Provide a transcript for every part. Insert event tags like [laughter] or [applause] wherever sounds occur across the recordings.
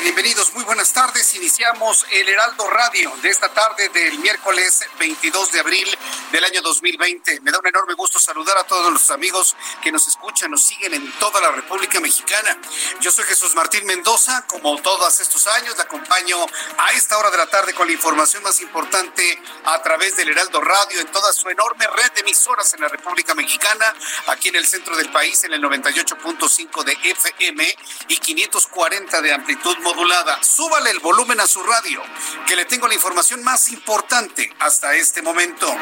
Bienvenidos, muy buenas tardes. Iniciamos el Heraldo Radio de esta tarde del miércoles 22 de abril del año 2020. Me da un enorme gusto saludar a todos los amigos que nos escuchan, nos siguen en toda la República Mexicana. Yo soy Jesús Martín Mendoza, como todos estos años, le acompaño a esta hora de la tarde con la información más importante a través del Heraldo Radio en toda su enorme red de emisoras en la República Mexicana, aquí en el centro del país en el 98.5 de FM y 540 de amplitud modulada. Súbale el volumen a su radio, que le tengo la información más importante hasta este momento.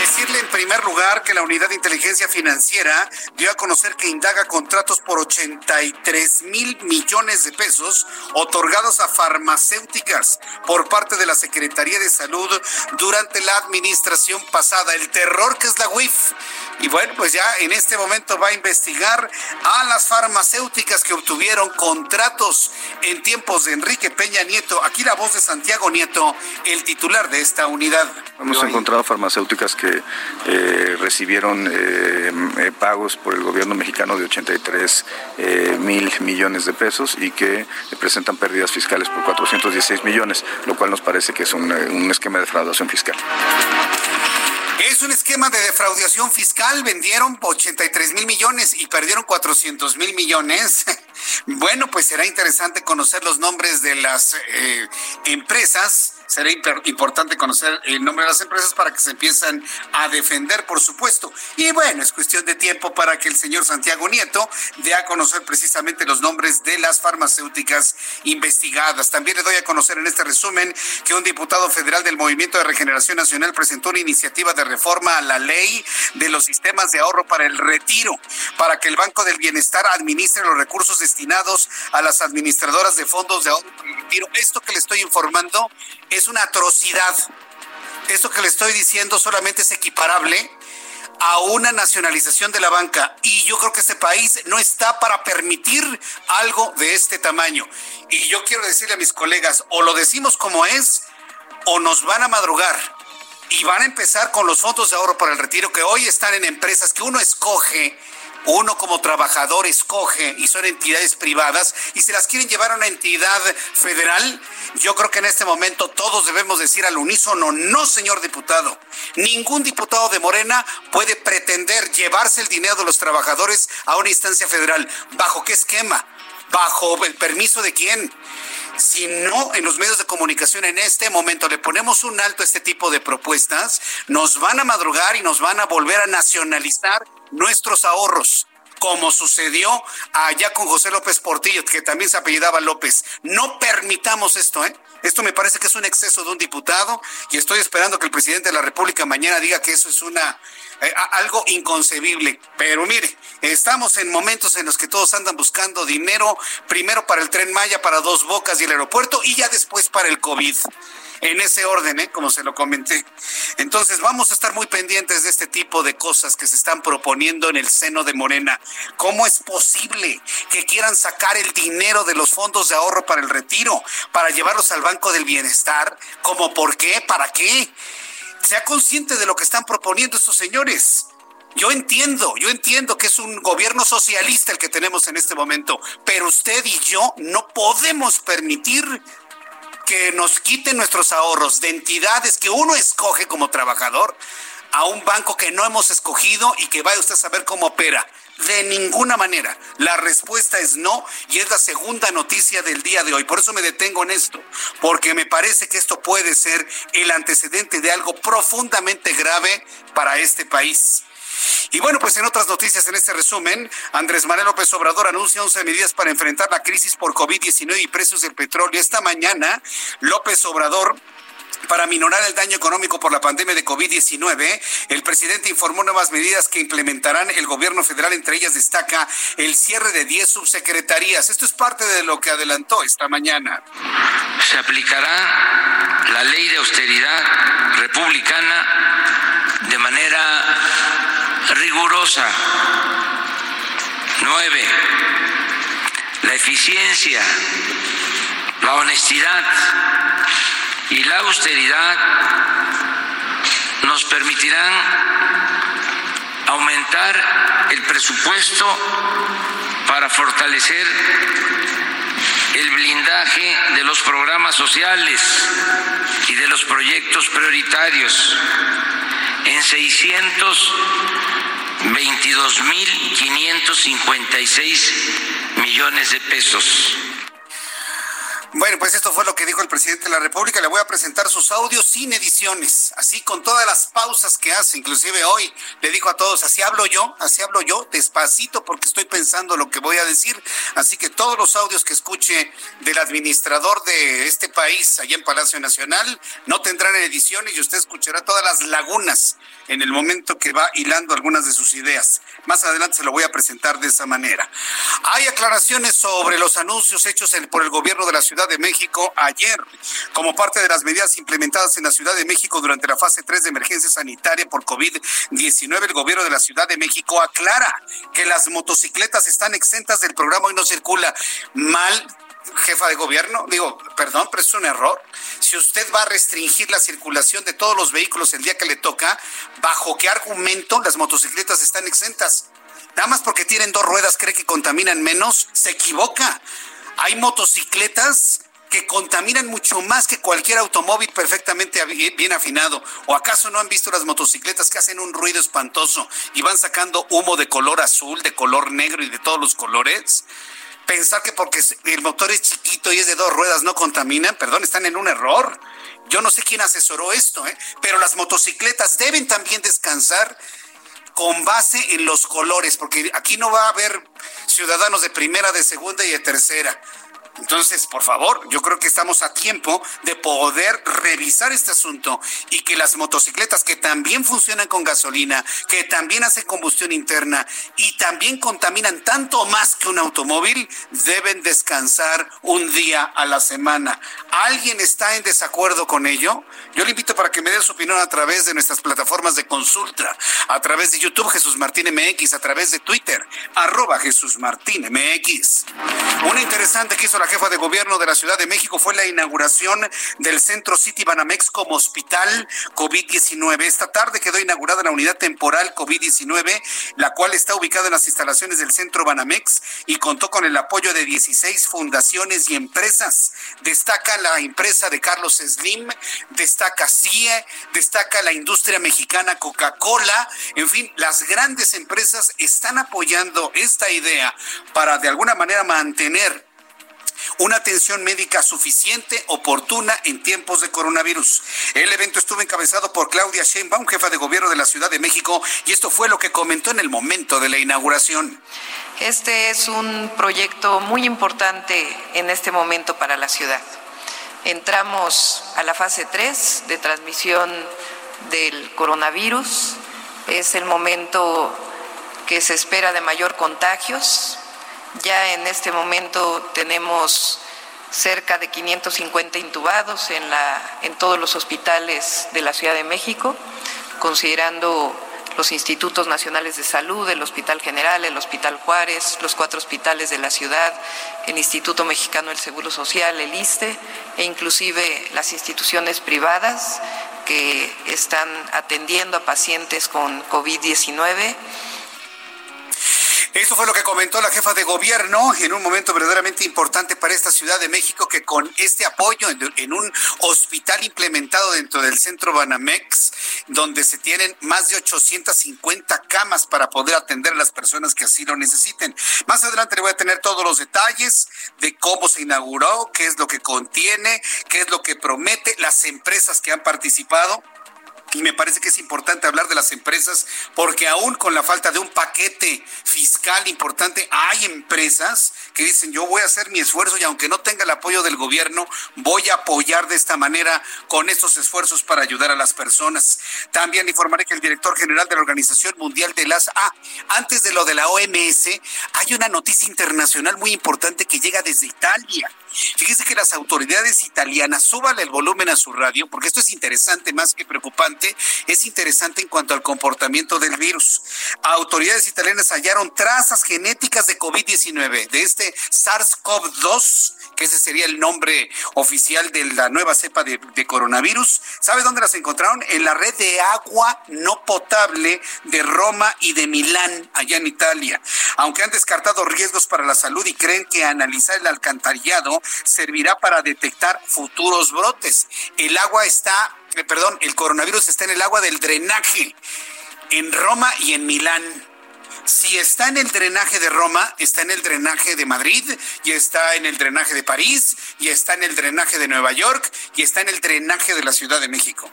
Decirle en primer lugar que la Unidad de Inteligencia Financiera dio a conocer que indaga contratos por 83 mil millones de pesos otorgados a farmacéuticas por parte de la Secretaría de Salud durante la administración pasada. El terror que es la UIF. Y bueno, pues ya en este momento va a investigar a las farmacéuticas que obtuvieron contratos en tiempos de Enrique Peña Nieto. Aquí la voz de Santiago Nieto, el titular de esta unidad. Hemos farmacéuticas que eh, recibieron eh, eh, pagos por el gobierno mexicano de 83 eh, mil millones de pesos y que presentan pérdidas fiscales por 416 millones, lo cual nos parece que es un, esquema de defraudación fiscal. Es un esquema de defraudación fiscal. Vendieron 83 mil millones y perdieron 400 mil millones. [laughs] Bueno, pues será interesante conocer los nombres de las empresas. Será importante conocer el nombre de las empresas para que se empiezan a defender, por supuesto. Y bueno, es cuestión de tiempo para que el señor Santiago Nieto dé a conocer precisamente los nombres de las farmacéuticas investigadas. También le doy a conocer en este resumen que un diputado federal del Movimiento de Regeneración Nacional presentó una iniciativa de reforma a la ley de los sistemas de ahorro para el retiro, para que el Banco del Bienestar administre los recursos destinados a las administradoras de fondos de ahorro para el retiro. Esto que le estoy informando es una atrocidad. Esto que le estoy diciendo solamente es equiparable a una nacionalización de la banca y yo creo que este país no está para permitir algo de este tamaño. Y yo quiero decirle a mis colegas, o lo decimos como es, o nos van a madrugar. Y van a empezar con los fondos de ahorro para el retiro que hoy están en empresas que uno escoge uno como trabajador escoge y son entidades privadas y se las quieren llevar a una entidad federal, yo creo que en este momento todos debemos decir al unísono, no señor diputado, ningún diputado de Morena puede pretender llevarse el dinero de los trabajadores a una instancia federal. ¿Bajo qué esquema? ¿Bajo el permiso de quién? si no en los medios de comunicación en este momento le ponemos un alto a este tipo de propuestas, nos van a madrugar y nos van a volver a nacionalizar nuestros ahorros como sucedió allá con José López Portillo, que también se apellidaba López. No permitamos esto, ¿eh? Esto me parece que es un exceso de un diputado y estoy esperando que el presidente de la República mañana diga que eso es una eh, algo inconcebible. Pero mire, estamos en momentos en los que todos andan buscando dinero, primero para el tren Maya, para dos bocas y el aeropuerto, y ya después para el COVID. En ese orden, ¿eh? como se lo comenté. Entonces vamos a estar muy pendientes de este tipo de cosas que se están proponiendo en el seno de Morena. ¿Cómo es posible que quieran sacar el dinero de los fondos de ahorro para el retiro, para llevarlos al Banco del Bienestar? ¿Cómo por qué? ¿Para qué? sea consciente de lo que están proponiendo estos señores. Yo entiendo, yo entiendo que es un gobierno socialista el que tenemos en este momento, pero usted y yo no podemos permitir que nos quiten nuestros ahorros de entidades que uno escoge como trabajador a un banco que no hemos escogido y que vaya usted a saber cómo opera. De ninguna manera. La respuesta es no y es la segunda noticia del día de hoy. Por eso me detengo en esto, porque me parece que esto puede ser el antecedente de algo profundamente grave para este país. Y bueno, pues en otras noticias en este resumen, Andrés Manuel López Obrador anuncia 11 medidas para enfrentar la crisis por COVID-19 y precios del petróleo. Esta mañana, López Obrador para minorar el daño económico por la pandemia de COVID-19, el presidente informó nuevas medidas que implementarán el gobierno federal. Entre ellas destaca el cierre de 10 subsecretarías. Esto es parte de lo que adelantó esta mañana. Se aplicará la ley de austeridad republicana de manera rigurosa. Nueve, la eficiencia, la honestidad y la austeridad nos permitirán aumentar el presupuesto para fortalecer el blindaje de los programas sociales y de los proyectos prioritarios. En 622.556 millones de pesos. Bueno, pues esto fue lo que dijo el presidente de la República. Le voy a presentar sus audios sin ediciones, así con todas las pausas que hace. Inclusive hoy le dijo a todos, así hablo yo, así hablo yo, despacito porque estoy pensando lo que voy a decir. Así que todos los audios que escuche del administrador de este país allá en Palacio Nacional no tendrán ediciones y usted escuchará todas las lagunas en el momento que va hilando algunas de sus ideas. Más adelante se lo voy a presentar de esa manera. Hay aclaraciones sobre los anuncios hechos por el gobierno de la ciudad de México ayer, como parte de las medidas implementadas en la Ciudad de México durante la fase 3 de emergencia sanitaria por COVID-19, el gobierno de la Ciudad de México aclara que las motocicletas están exentas del programa y no circula mal jefa de gobierno, digo, perdón, pero es un error. Si usted va a restringir la circulación de todos los vehículos el día que le toca, ¿bajo qué argumento las motocicletas están exentas? Nada más porque tienen dos ruedas, cree que contaminan menos, se equivoca. Hay motocicletas que contaminan mucho más que cualquier automóvil perfectamente bien afinado. ¿O acaso no han visto las motocicletas que hacen un ruido espantoso y van sacando humo de color azul, de color negro y de todos los colores? Pensar que porque el motor es chiquito y es de dos ruedas no contaminan, perdón, están en un error. Yo no sé quién asesoró esto, ¿eh? pero las motocicletas deben también descansar con base en los colores, porque aquí no va a haber ciudadanos de primera, de segunda y de tercera. Entonces, por favor, yo creo que estamos a tiempo de poder revisar este asunto y que las motocicletas que también funcionan con gasolina, que también hacen combustión interna y también contaminan tanto más que un automóvil, deben descansar un día a la semana. ¿Alguien está en desacuerdo con ello? Yo le invito para que me dé su opinión a través de nuestras plataformas de consulta, a través de YouTube Jesús Martín MX, a través de Twitter, arroba Jesús Martín MX. Una interesante que hizo la jefa de gobierno de la Ciudad de México fue la inauguración del Centro City Banamex como hospital COVID-19. Esta tarde quedó inaugurada la unidad temporal COVID-19, la cual está ubicada en las instalaciones del Centro Banamex y contó con el apoyo de 16 fundaciones y empresas. Destaca la empresa de Carlos Slim, destaca CIE, destaca la industria mexicana Coca-Cola, en fin, las grandes empresas están apoyando esta idea para de alguna manera mantener una atención médica suficiente, oportuna en tiempos de coronavirus. El evento estuvo encabezado por Claudia Sheinbaum, jefa de gobierno de la Ciudad de México, y esto fue lo que comentó en el momento de la inauguración. Este es un proyecto muy importante en este momento para la ciudad. Entramos a la fase 3 de transmisión del coronavirus. Es el momento que se espera de mayor contagios. Ya en este momento tenemos cerca de 550 intubados en, la, en todos los hospitales de la Ciudad de México, considerando los institutos nacionales de salud, el Hospital General, el Hospital Juárez, los cuatro hospitales de la ciudad, el Instituto Mexicano del Seguro Social, el ISTE, e inclusive las instituciones privadas que están atendiendo a pacientes con COVID-19 esto fue lo que comentó la jefa de gobierno en un momento verdaderamente importante para esta Ciudad de México que con este apoyo en, un hospital implementado dentro del centro Banamex, donde se tienen más de 850 camas para poder atender a las personas que así lo necesiten. Más adelante le voy a tener todos los detalles de cómo se inauguró, qué es lo que contiene, qué es lo que promete, las empresas que han participado y me parece que es importante hablar de las empresas porque aún con la falta de un paquete fiscal importante, hay empresas que dicen yo voy a hacer mi esfuerzo y aunque no tenga el apoyo del gobierno, voy a apoyar de esta manera con estos esfuerzos para ayudar a las personas. También informaré que el director general de la Organización Mundial de las... Ah, antes de lo de la OMS, hay una noticia internacional muy importante que llega desde Italia. Fíjese que las autoridades italianas, súbale el volumen a su radio, porque esto es interesante más que preocupante, es interesante en cuanto al comportamiento del virus. Autoridades italianas hallaron trazas genéticas de COVID-19, de este SARS-CoV-2, que ese sería el nombre oficial de la nueva cepa de, coronavirus. ¿Sabe dónde las encontraron? En la red de agua no potable de Roma y de Milán, allá en Italia. Aunque han descartado riesgos para la salud y creen que analizar el alcantarillado servirá para detectar futuros brotes. El agua está, eh, perdón, el coronavirus está en el agua del drenaje en Roma y en Milán. Si está en el drenaje de Roma, está en el drenaje de Madrid, y está en el drenaje de París, y está en el drenaje de Nueva York, y está en el drenaje de la Ciudad de México.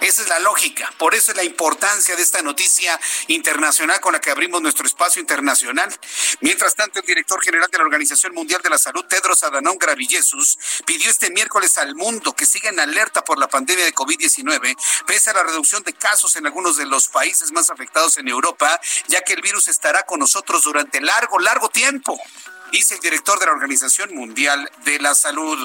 Esa es la lógica. Por eso es la importancia de esta noticia internacional con la que abrimos nuestro espacio internacional. Mientras tanto, el director general de la Organización Mundial de la Salud, Tedros Adhanom Ghebreyesus, pidió este miércoles al mundo que siga en alerta por la pandemia de COVID-19, pese a la reducción de casos en algunos de los países más afectados en Europa, ya que el virus estará con nosotros durante largo, largo tiempo dice el director de la Organización Mundial de la Salud.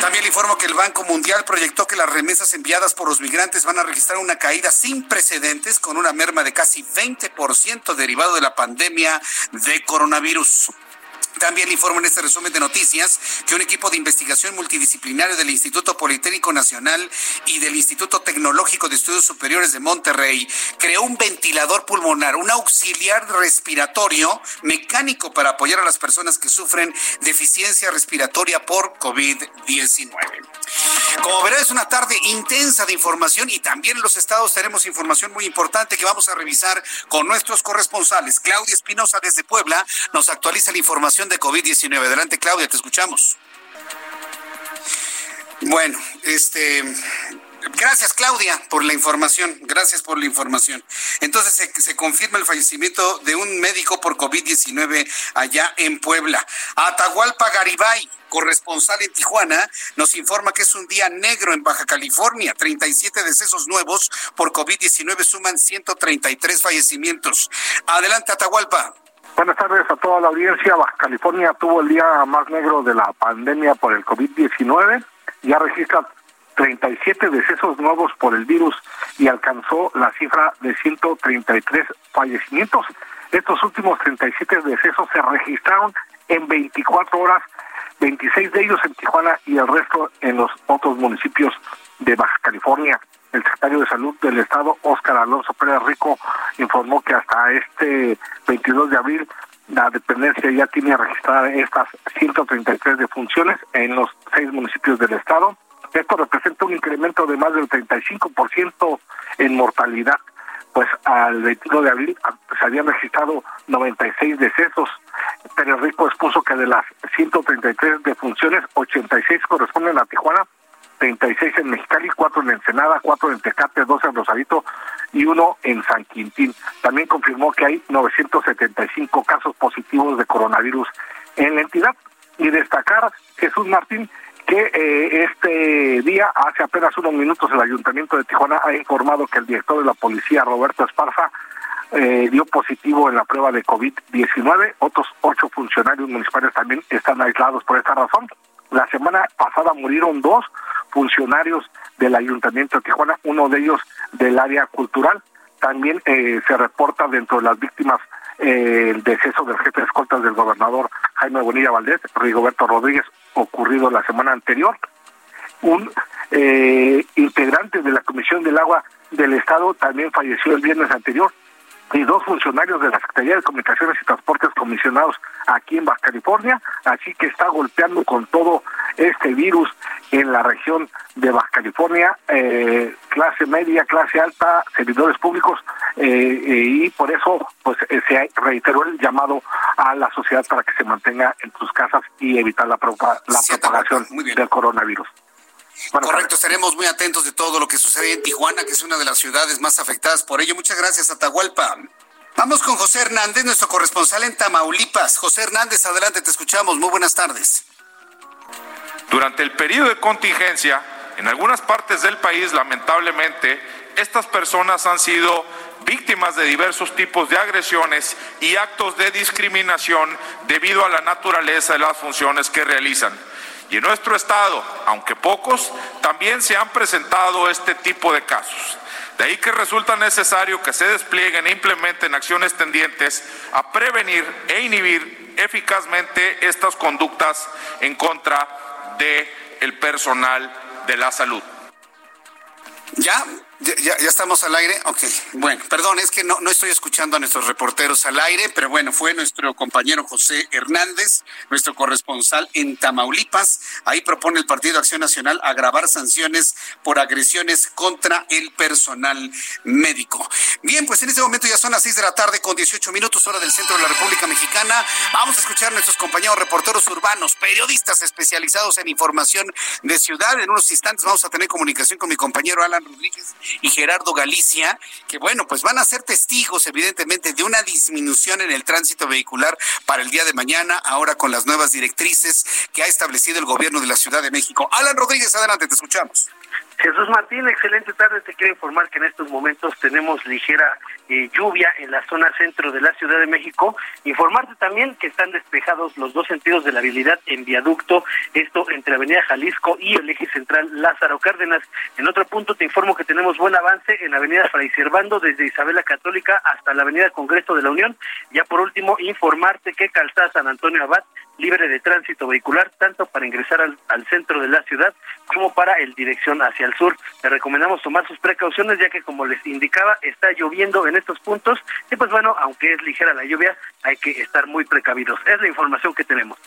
También le informo que el Banco Mundial proyectó que las remesas enviadas por los migrantes van a registrar una caída sin precedentes con una merma de casi 20% derivado de la pandemia de coronavirus. También le informo en este resumen de noticias que un equipo de investigación multidisciplinario del Instituto Politécnico Nacional y del Instituto Tecnológico de Estudios Superiores de Monterrey creó un ventilador pulmonar, un auxiliar respiratorio mecánico para apoyar a las personas que sufren deficiencia respiratoria por COVID-19. Como verá, es una tarde intensa de información y también en los estados tenemos información muy importante que vamos a revisar con nuestros corresponsales. Claudia Espinosa desde Puebla nos actualiza la información de COVID-19. Adelante, Claudia, te escuchamos. Bueno, este, Gracias, Claudia, por la información. Gracias por la información. Entonces, se, se confirma el fallecimiento de un médico por COVID-19 allá en Puebla. Atahualpa Garibay, corresponsal en Tijuana, nos informa que es un día negro en Baja California. 37 decesos nuevos por COVID-19 suman 133 fallecimientos. Adelante, Atahualpa. Buenas tardes a toda la audiencia. Baja California tuvo el día más negro de la pandemia por el COVID-19. Ya registra 37 decesos nuevos por el virus y alcanzó la cifra de 133 fallecimientos. Estos últimos 37 decesos se registraron en 24 horas, 26 de ellos en Tijuana y el resto en los otros municipios de Baja California el secretario de Salud del Estado, Óscar Alonso Pérez Rico, informó que hasta este 22 de abril la dependencia ya tiene registradas estas 133 defunciones en los seis municipios del Estado. Esto representa un incremento de más del 35% en mortalidad, pues al 21 de abril se habían registrado 96 decesos. Pérez Rico expuso que de las 133 defunciones, 86 corresponden a Tijuana 36 en Mexicali, 4 en Ensenada, 4 en Tecate, 2 en Rosarito y 1 en San Quintín. También confirmó que hay 975 casos positivos de coronavirus en la entidad. Y destacar, Jesús Martín, que eh, este día, hace apenas unos minutos, el Ayuntamiento de Tijuana ha informado que el director de la policía, Roberto Esparza, eh, dio positivo en la prueba de COVID-19. Otros ocho funcionarios municipales también están aislados por esta razón. La semana pasada murieron dos funcionarios del Ayuntamiento de Tijuana, uno de ellos del área cultural. también eh, se reporta dentro de las víctimas eh, el deceso del jefe de escoltas del gobernador Jaime Bonilla Valdés, Rigoberto Rodríguez, ocurrido la semana anterior. Un eh, integrante de la Comisión del Agua del Estado también falleció el viernes anterior y dos funcionarios de la Secretaría de Comunicaciones y Transportes comisionados aquí en Baja California, así que está golpeando con todo este virus en la región de Baja California, eh, clase media, clase alta, servidores públicos, eh, eh, y por eso pues se reiteró el llamado a la sociedad para que se mantenga en sus casas y evitar la, la propagación del coronavirus. Correcto, estaremos muy atentos de todo lo que sucede en Tijuana, que es una de las ciudades más afectadas por ello. Muchas gracias, Atahualpa. Vamos con José Hernández, nuestro corresponsal en Tamaulipas. José Hernández, adelante, te escuchamos. Muy buenas tardes. Durante el periodo de contingencia, en algunas partes del país, lamentablemente, estas personas han sido víctimas de diversos tipos de agresiones y actos de discriminación debido a la naturaleza de las funciones que realizan. Y en nuestro estado, aunque pocos, también se han presentado este tipo de casos. De ahí que resulta necesario que se desplieguen e implementen acciones tendientes a prevenir e inhibir eficazmente estas conductas en contra del el personal de la salud. Ya, ya, estamos al aire. Ok, bueno, perdón, es que no, no estoy escuchando a nuestros reporteros al aire, pero bueno, fue nuestro compañero José Hernández, nuestro corresponsal en Tamaulipas. Ahí propone el Partido Acción Nacional agravar sanciones por agresiones contra el personal médico. Bien, pues en este momento ya son las 6 de la tarde con 18 minutos, hora del centro de la República Mexicana. Vamos a escuchar a nuestros compañeros reporteros urbanos, periodistas especializados en información de ciudad. En unos instantes vamos a tener comunicación con mi compañero Alan Rodríguez y Gerardo Galicia, que bueno, pues van a ser testigos evidentemente de una disminución en el tránsito vehicular para el día de mañana, ahora con las nuevas directrices que ha establecido el gobierno de la Ciudad de México. Alan Rodríguez, adelante, te escuchamos. Jesús Martín, excelente tarde. Te quiero informar que en estos momentos tenemos ligera eh, lluvia en la zona centro de la Ciudad de México. Informarte también que están despejados los dos sentidos de la habilidad en viaducto, esto entre Avenida Jalisco y el eje central Lázaro Cárdenas. En otro punto te informo que tenemos buen avance en Avenida Fray Servando desde Isabela Católica hasta la Avenida Congreso de la Unión. Ya por último, informarte que Calzada San Antonio Abad libre de tránsito vehicular, tanto para ingresar al, centro de la ciudad como para el dirección hacia el sur. Le recomendamos tomar sus precauciones, ya que como les indicaba, está lloviendo en estos puntos y pues bueno, aunque es ligera la lluvia, hay que estar muy precavidos. Es la información que tenemos.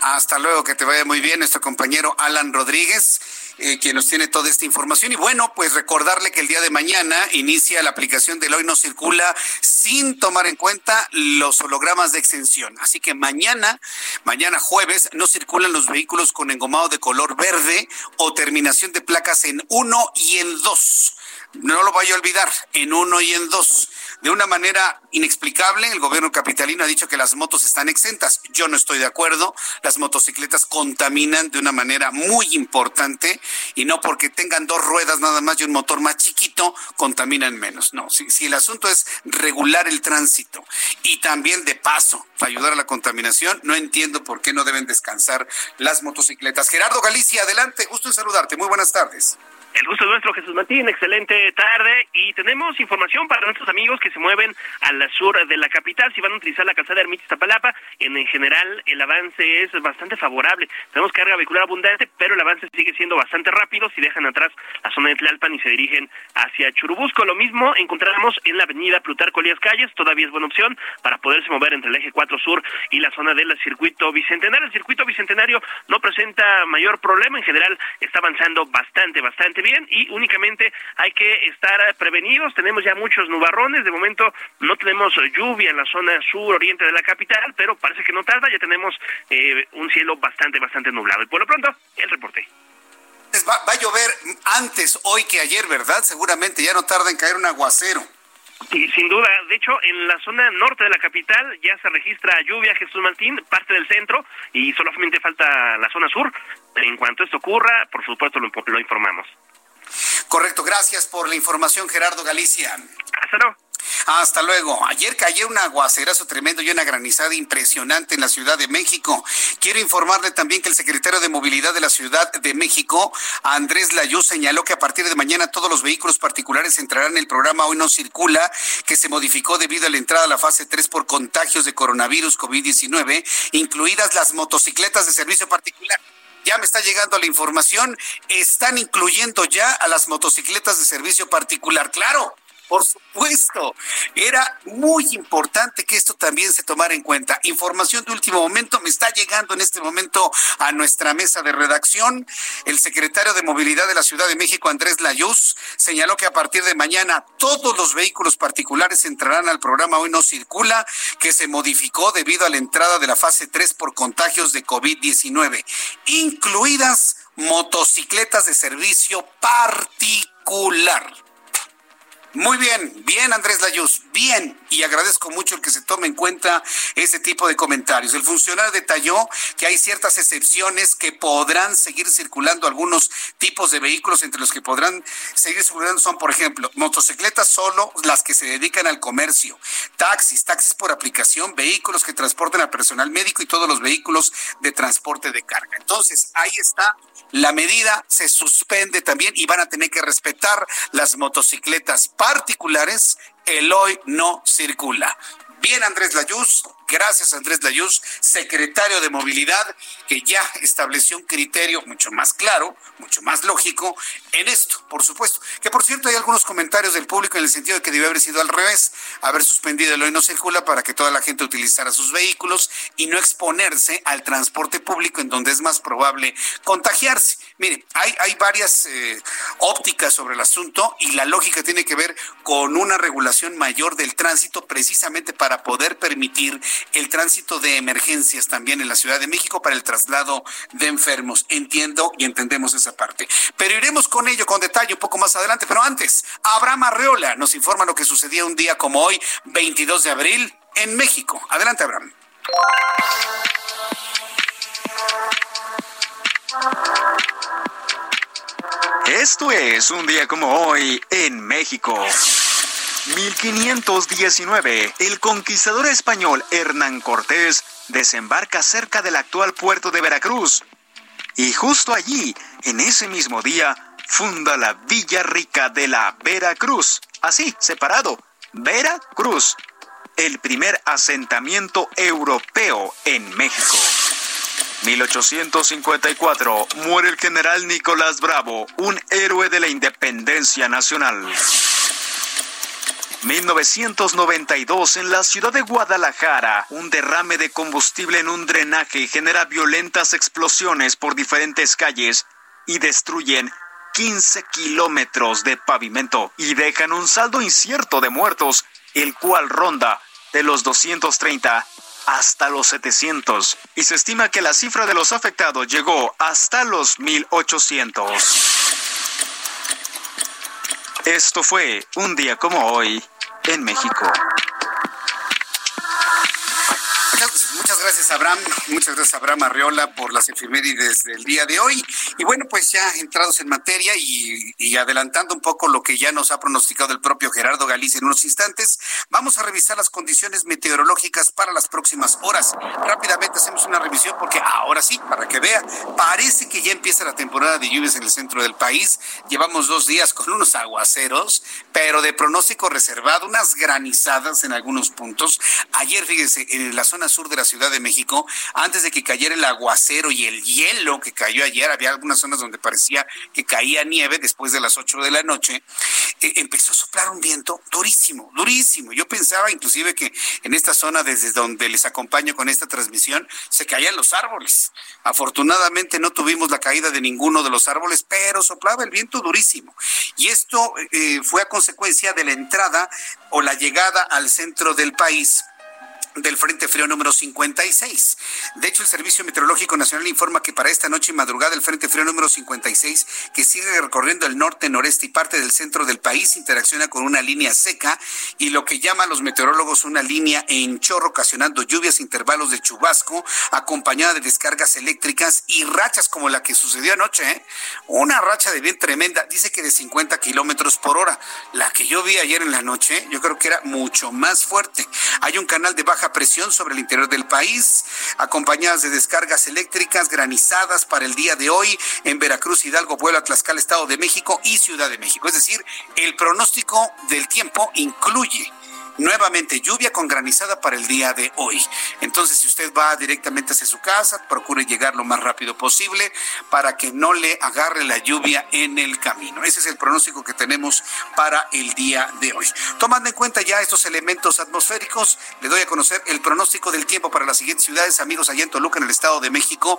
Hasta luego, que te vaya muy bien nuestro compañero Alan Rodríguez. Eh, quien nos tiene toda esta información. Y bueno, pues recordarle que el día de mañana inicia la aplicación del hoy no circula sin tomar en cuenta los hologramas de extensión. Así que mañana, mañana jueves, no circulan los vehículos con engomado de color verde o terminación de placas en uno y en dos no lo vaya a olvidar, en uno y en dos. De una manera inexplicable, el gobierno capitalino ha dicho que las motos están exentas. Yo no estoy de acuerdo. Las motocicletas contaminan de una manera muy importante y no porque tengan dos ruedas nada más y un motor más chiquito, contaminan menos. No, si, el asunto es regular el tránsito y también de paso ayudar a la contaminación, no entiendo por qué no deben descansar las motocicletas. Gerardo Galicia, adelante, gusto en saludarte. Muy buenas tardes. El gusto es nuestro, Jesús Martín. Excelente tarde. Y tenemos información para nuestros amigos que se mueven al sur de la capital. Si van a utilizar la calzada Ermitis Tapalapa, en, en general el avance es bastante favorable. Tenemos carga vehicular abundante, pero el avance sigue siendo bastante rápido si dejan atrás la zona de Tlalpan y se dirigen hacia Churubusco. Lo mismo encontramos en la avenida Plutarco Elías Calles. Todavía es buena opción para poderse mover entre el eje 4 sur y la zona del circuito bicentenario. El circuito bicentenario no presenta mayor problema. En general está avanzando bastante, bastante bien y únicamente hay que estar prevenidos. Tenemos ya muchos nubarrones, de momento no tenemos lluvia en la zona sur oriente de la capital, pero parece que no tarda, ya tenemos eh, un cielo bastante, bastante nublado. Y por lo pronto, el reporte. Va, va, a llover antes hoy que ayer, ¿verdad? Seguramente ya no tarda en caer un aguacero. Sí, sin duda. De hecho, en la zona norte de la capital ya se registra lluvia, Jesús Martín, parte del centro, y solamente falta la zona sur. En cuanto esto ocurra, por supuesto lo, lo informamos. Correcto, gracias por la información, Gerardo Galicia. Hasta luego. Hasta luego. Ayer cayó un aguacerazo tremendo y una granizada impresionante en la Ciudad de México. Quiero informarle también que el secretario de Movilidad de la Ciudad de México, Andrés Layú, señaló que a partir de mañana todos los vehículos particulares entrarán en el programa Hoy no circula, que se modificó debido a la entrada a la fase 3 por contagios de coronavirus COVID-19, incluidas las motocicletas de servicio particular ya me está llegando la información, están incluyendo ya a las motocicletas de servicio particular. Claro, por supuesto, era muy importante que esto también se tomara en cuenta. Información de último momento me está llegando en este momento a nuestra mesa de redacción. El secretario de Movilidad de la Ciudad de México, Andrés Layuz, señaló que a partir de mañana todos los vehículos particulares entrarán al programa Hoy no circula, que se modificó debido a la entrada de la fase 3 por contagios de COVID-19, incluidas motocicletas de servicio particular. Muy bien, bien Andrés Layuz, bien, y agradezco mucho el que se tome en cuenta ese tipo de comentarios. El funcionario detalló que hay ciertas excepciones que podrán seguir circulando algunos tipos de vehículos, entre los que podrán seguir circulando son, por ejemplo, motocicletas solo las que se dedican al comercio, taxis, taxis por aplicación, vehículos que transporten a personal médico y todos los vehículos de transporte de carga. Entonces, ahí está la medida, se suspende también y van a tener que respetar las motocicletas particulares, el hoy no circula. Bien, Andrés Layuz, Gracias, Andrés Layuz, secretario de Movilidad, que ya estableció un criterio mucho más claro, mucho más lógico en esto, por supuesto. Que por cierto, hay algunos comentarios del público en el sentido de que debe haber sido al revés, haber suspendido el hoy no circula para que toda la gente utilizara sus vehículos y no exponerse al transporte público en donde es más probable contagiarse. Mire, hay, hay varias eh, ópticas sobre el asunto y la lógica tiene que ver con una regulación mayor del tránsito precisamente para poder permitir el tránsito de emergencias también en la Ciudad de México para el traslado de enfermos. Entiendo y entendemos esa parte. Pero iremos con ello con detalle un poco más adelante. Pero antes, Abraham Arreola nos informa lo que sucedía un día como hoy, 22 de abril, en México. Adelante, Abraham. Esto es un día como hoy en México. 1519, el conquistador español Hernán Cortés desembarca cerca del actual puerto de Veracruz. Y justo allí, en ese mismo día, funda la Villa Rica de la Veracruz. Así, separado, Veracruz, el primer asentamiento europeo en México. 1854, muere el general Nicolás Bravo, un héroe de la independencia nacional. 1992, en la ciudad de Guadalajara, un derrame de combustible en un drenaje genera violentas explosiones por diferentes calles y destruyen 15 kilómetros de pavimento y dejan un saldo incierto de muertos, el cual ronda de los 230 hasta los 700 y se estima que la cifra de los afectados llegó hasta los 1800. Esto fue un día como hoy en México. Muchas, gracias, Abraham. Muchas gracias, Abraham Arreola, por las efemérides del día de hoy. Y bueno, pues ya entrados en materia y, adelantando un poco lo que ya nos ha pronosticado el propio Gerardo Galicia en unos instantes, vamos a revisar las condiciones meteorológicas para las próximas horas. Rápidamente hacemos una revisión porque ahora sí, para que vea, parece que ya empieza la temporada de lluvias en el centro del país. Llevamos dos días con unos aguaceros, pero de pronóstico reservado, unas granizadas en algunos puntos. Ayer, fíjense, en la zona sur de la Ciudad de México, antes de que cayera el aguacero y el hielo que cayó ayer, había algunas zonas donde parecía que caía nieve después de las 8 de la noche, eh, empezó a soplar un viento durísimo, durísimo. Yo pensaba inclusive que en esta zona desde donde les acompaño con esta transmisión se caían los árboles. Afortunadamente no tuvimos la caída de ninguno de los árboles, pero soplaba el viento durísimo. Y esto eh, fue a consecuencia de la entrada o la llegada al centro del país del Frente Frío número 56. De hecho, el Servicio Meteorológico Nacional informa que para esta noche y madrugada el Frente Frío número 56, que sigue recorriendo el norte, noreste y parte del centro del país, interacciona con una línea seca y lo que llaman los meteorólogos una línea en chorro, ocasionando lluvias, intervalos de chubasco, acompañada de descargas eléctricas y rachas como la que sucedió anoche. ¿eh? Una racha de bien tremenda, dice que de 50 kilómetros por hora. La que yo vi ayer en la noche, yo creo que era mucho más fuerte. Hay un canal de baja presión sobre el interior del país, acompañadas de descargas eléctricas granizadas para el día de hoy en Veracruz, Hidalgo, Puebla, Tlaxcala, Estado de México y Ciudad de México. Es decir, el pronóstico del tiempo incluye nuevamente lluvia con granizada para el día de hoy. Entonces, si usted va directamente hacia su casa, procure llegar lo más rápido posible para que no le agarre la lluvia en el camino. Ese es el pronóstico que tenemos para el día de hoy. Tomando en cuenta ya estos elementos atmosféricos, le doy a conocer el pronóstico del tiempo para las siguientes ciudades, amigos, allá en Toluca, en el Estado de México.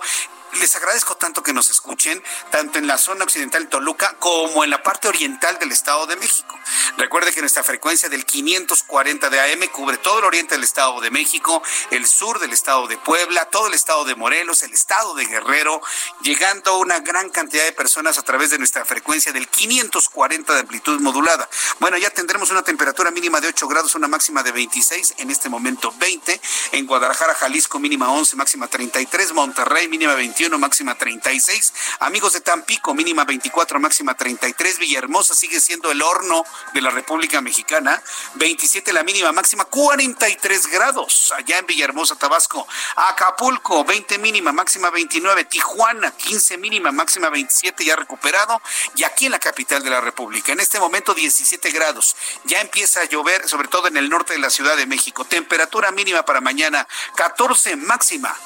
Les agradezco tanto que nos escuchen, tanto en la zona occidental de Toluca como en la parte oriental del Estado de México. Recuerde que nuestra frecuencia del 540 de AM cubre todo el oriente del Estado de México, el sur del Estado de Puebla, todo el Estado de Morelos, el Estado de Guerrero, llegando a una gran cantidad de personas a través de nuestra frecuencia del 540 de amplitud modulada. Bueno, ya tendremos una temperatura mínima de 8 grados, una máxima de 26, en este momento 20. En Guadalajara, Jalisco, mínima 11, máxima 33. Monterrey, mínima 21, máxima 36. Amigos de Tampico, mínima 24, máxima 33. Villahermosa sigue siendo el horno de la República Mexicana. 27 la mínima, máxima 43 grados. Allá en Villahermosa, Tabasco. Acapulco, 20 mínima, máxima 29. Tijuana, 15 mínima, máxima 27, ya recuperado. Y aquí en la capital de la República, en este momento 17 grados. Ya empieza a llover, sobre todo en el norte de la Ciudad de México. Temperatura mínima para mañana, 14 máxima.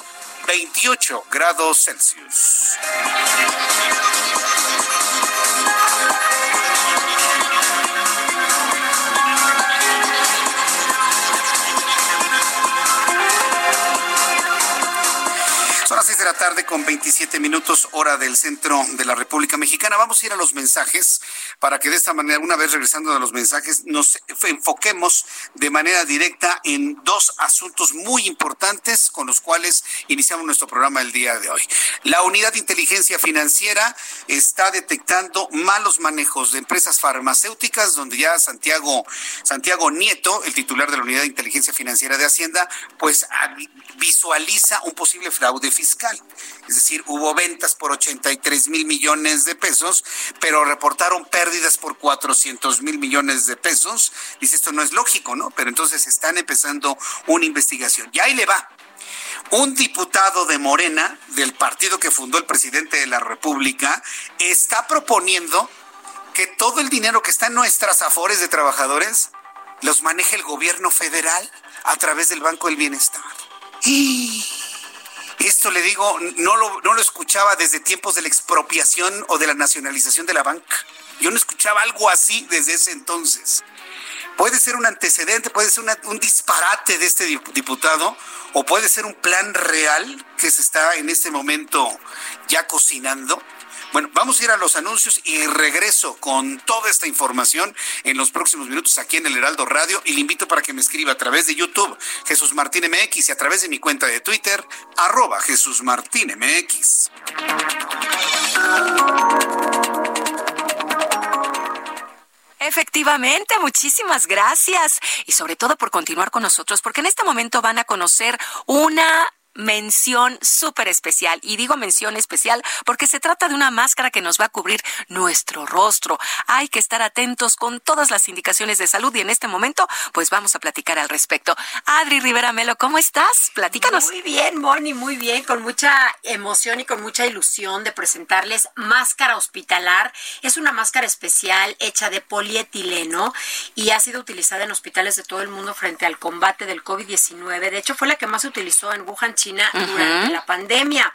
28 grados Celsius. Son las 6 de la tarde con 27 minutos hora del centro de la República Mexicana. Vamos a ir a los mensajes para que de esta manera, una vez regresando a los mensajes, nos enfoquemos de manera directa en dos asuntos muy importantes con los cuales iniciamos nuestro programa el día de hoy. La Unidad de Inteligencia Financiera está detectando malos manejos de empresas farmacéuticas, donde ya Santiago, Santiago Nieto, el titular de la Unidad de Inteligencia Financiera de Hacienda, pues visualiza un posible fraude fiscal. Es decir, hubo ventas por 83 mil millones de pesos, pero reportaron pérdidas por 400 mil millones de pesos. Dice, esto no es lógico, ¿no? Pero entonces están empezando una investigación. Y ahí le va. Un diputado de Morena, del partido que fundó el presidente de la República, está proponiendo que todo el dinero que está en nuestras afores de trabajadores los maneje el gobierno federal a través del Banco del Bienestar. Y esto le digo, no lo, no lo escuchaba desde tiempos de la expropiación o de la nacionalización de la banca. Yo no escuchaba algo así desde ese entonces. Puede ser un antecedente, puede ser un disparate de este diputado o puede ser un plan real que se está en este momento ya cocinando bueno, vamos a ir a los anuncios y regreso con toda esta información en los próximos minutos aquí en el Heraldo Radio y le invito para que me escriba a través de YouTube Jesús Martín MX y a través de mi cuenta de Twitter arroba Jesús Martín MX. Efectivamente, muchísimas gracias y sobre todo por continuar con nosotros porque en este momento van a conocer una mención súper especial. Y digo mención especial porque se trata de una máscara que nos va a cubrir nuestro rostro. Hay que estar atentos con todas las indicaciones de salud y en este momento pues vamos a platicar al respecto. Adri Rivera Melo, ¿cómo estás? Platícanos. Muy bien, Moni, muy bien, con mucha emoción y con mucha ilusión de presentarles máscara hospitalar. Es una máscara especial hecha de polietileno y ha sido utilizada en hospitales de todo el mundo frente al combate del COVID-19. De hecho, fue la que más se utilizó en Wuhan, China durante la pandemia.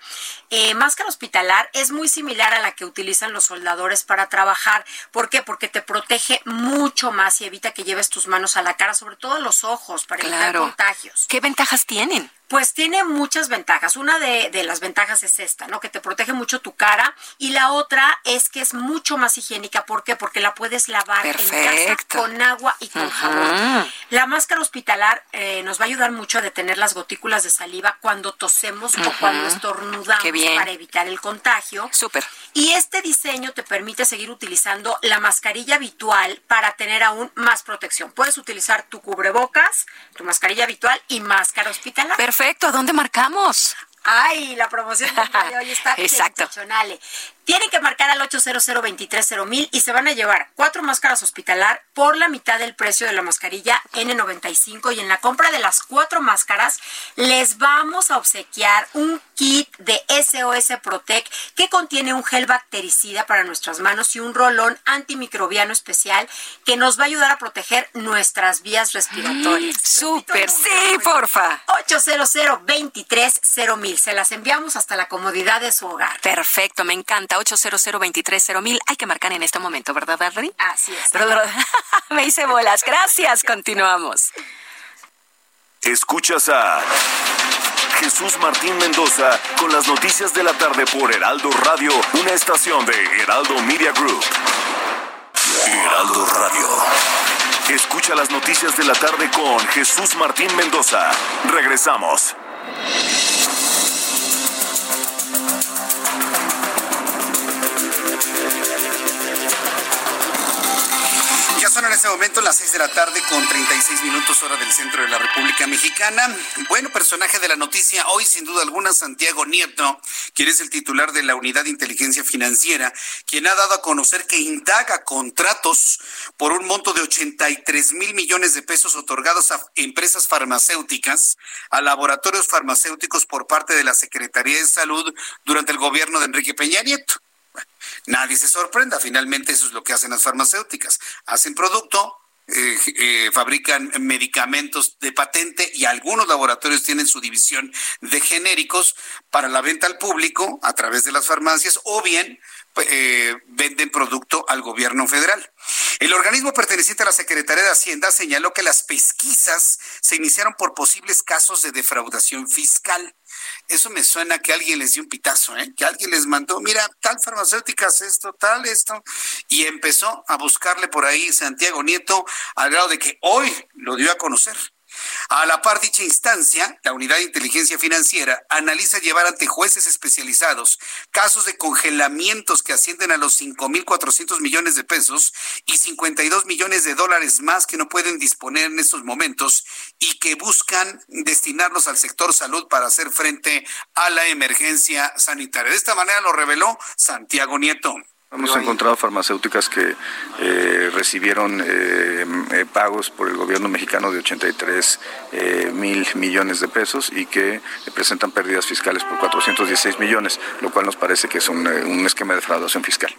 Eh, máscara hospitalar es muy similar a la que utilizan los soldadores para trabajar. ¿Por qué? Porque te protege mucho más y evita que lleves tus manos a la cara, sobre todo los ojos, para evitar contagios. ¿Qué ventajas tienen? Pues tiene muchas ventajas. Una de, de, las ventajas es esta, ¿no? Que te protege mucho tu cara. Y la otra es que es mucho más higiénica. ¿Por qué? Porque la puedes lavar en casa con agua y con jabón. La máscara hospitalar eh, nos va a ayudar mucho a detener las gotículas de saliva cuando tosemos o cuando estornudamos para evitar el contagio. Súper. Y este diseño te permite seguir utilizando la mascarilla habitual para tener aún más protección. Puedes utilizar tu cubrebocas, tu mascarilla habitual y máscara hospitalar. Perfecto. ¿A dónde marcamos? Ay, la promoción de hoy está [laughs] Exacto. Tienen que marcar al 800 mil y se van a llevar cuatro máscaras hospitalar por la mitad del precio de la mascarilla N95 y en la compra de las cuatro máscaras les vamos a obsequiar un kit de SOS Protec que contiene un gel bactericida para nuestras manos y un rolón antimicrobiano especial que nos va a ayudar a proteger nuestras vías respiratorias. Súper, sí, porfa. 800 mil. Se las enviamos hasta la comodidad de su hogar. Perfecto, me encanta. 800 mil Hay que marcar en este momento, ¿verdad, Adri? Así es. [laughs] me hice bolas. Gracias. Continuamos. Escuchas a Jesús Martín Mendoza con las noticias de la tarde por Heraldo Radio, una estación de Heraldo Media Group. Heraldo Radio. Escucha las noticias de la tarde con Jesús Martín Mendoza. Regresamos. Son en este momento las 6 de la tarde con 36 minutos hora del centro de la República Mexicana. Bueno, personaje de la noticia hoy, sin duda alguna, Santiago Nieto, quien es el titular de la Unidad de Inteligencia Financiera, quien ha dado a conocer que indaga contratos por un monto de 83 mil millones de pesos otorgados a empresas farmacéuticas, a laboratorios farmacéuticos por parte de la Secretaría de Salud durante el gobierno de Enrique Peña Nieto. Nadie se sorprenda, finalmente eso es lo que hacen las farmacéuticas. Hacen producto, eh, eh, fabrican medicamentos de patente y algunos laboratorios tienen su división de genéricos para la venta al público a través de las farmacias o bien eh, venden producto al gobierno federal. El organismo perteneciente a la Secretaría de Hacienda señaló que las pesquisas se iniciaron por posibles casos de defraudación fiscal. Eso me suena que alguien les dio un pitazo, ¿eh? que alguien les mandó, mira, tal farmacéutica hace esto, tal esto, y empezó a buscarle por ahí Santiago Nieto al grado de que hoy lo dio a conocer. A la par dicha instancia, la Unidad de Inteligencia Financiera analiza llevar ante jueces especializados casos de congelamientos que ascienden a los 5.400 millones de pesos y 52 millones de dólares más que no pueden disponer en estos momentos y que buscan destinarlos al sector salud para hacer frente a la emergencia sanitaria. De esta manera lo reveló Santiago Nieto. Hemos encontrado farmacéuticas que eh, recibieron eh, eh, pagos por el gobierno mexicano de 83 mil millones de pesos y que presentan pérdidas fiscales por 416 millones, lo cual nos parece que es un, un esquema de defraudación fiscal.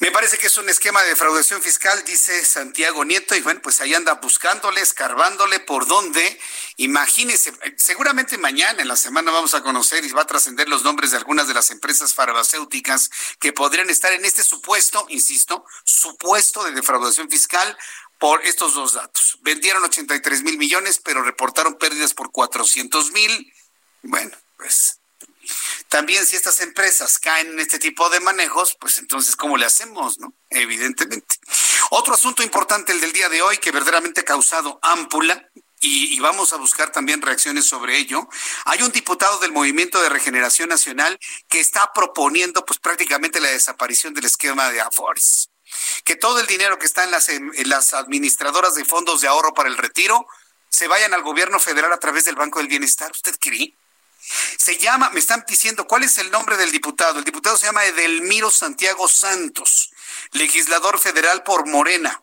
Me parece que es un esquema de defraudación fiscal, dice Santiago Nieto, y bueno, pues ahí anda buscándole, escarbándole por dónde. Imagínese, seguramente mañana en la semana vamos a conocer y va a trascender los nombres de algunas de las empresas farmacéuticas que podrían estar en este supuesto, insisto, supuesto de defraudación fiscal por estos dos datos. Vendieron 83 mil millones, pero reportaron pérdidas por 400 mil. Bueno, pues también si estas empresas caen en este tipo de manejos, pues entonces, ¿cómo le hacemos? no? Evidentemente. Otro asunto importante, el del día de hoy, que verdaderamente ha causado ámpula, y, vamos a buscar también reacciones sobre ello. Hay un diputado del Movimiento de Regeneración Nacional que está proponiendo pues prácticamente la desaparición del esquema de Afores. Que todo el dinero que está en las, en las administradoras de fondos de ahorro para el retiro se vayan al gobierno federal a través del Banco del Bienestar. ¿Usted cree? Se llama, me están diciendo, ¿cuál es el nombre del diputado? El diputado se llama Edelmiro Santiago Santos, legislador federal por Morena,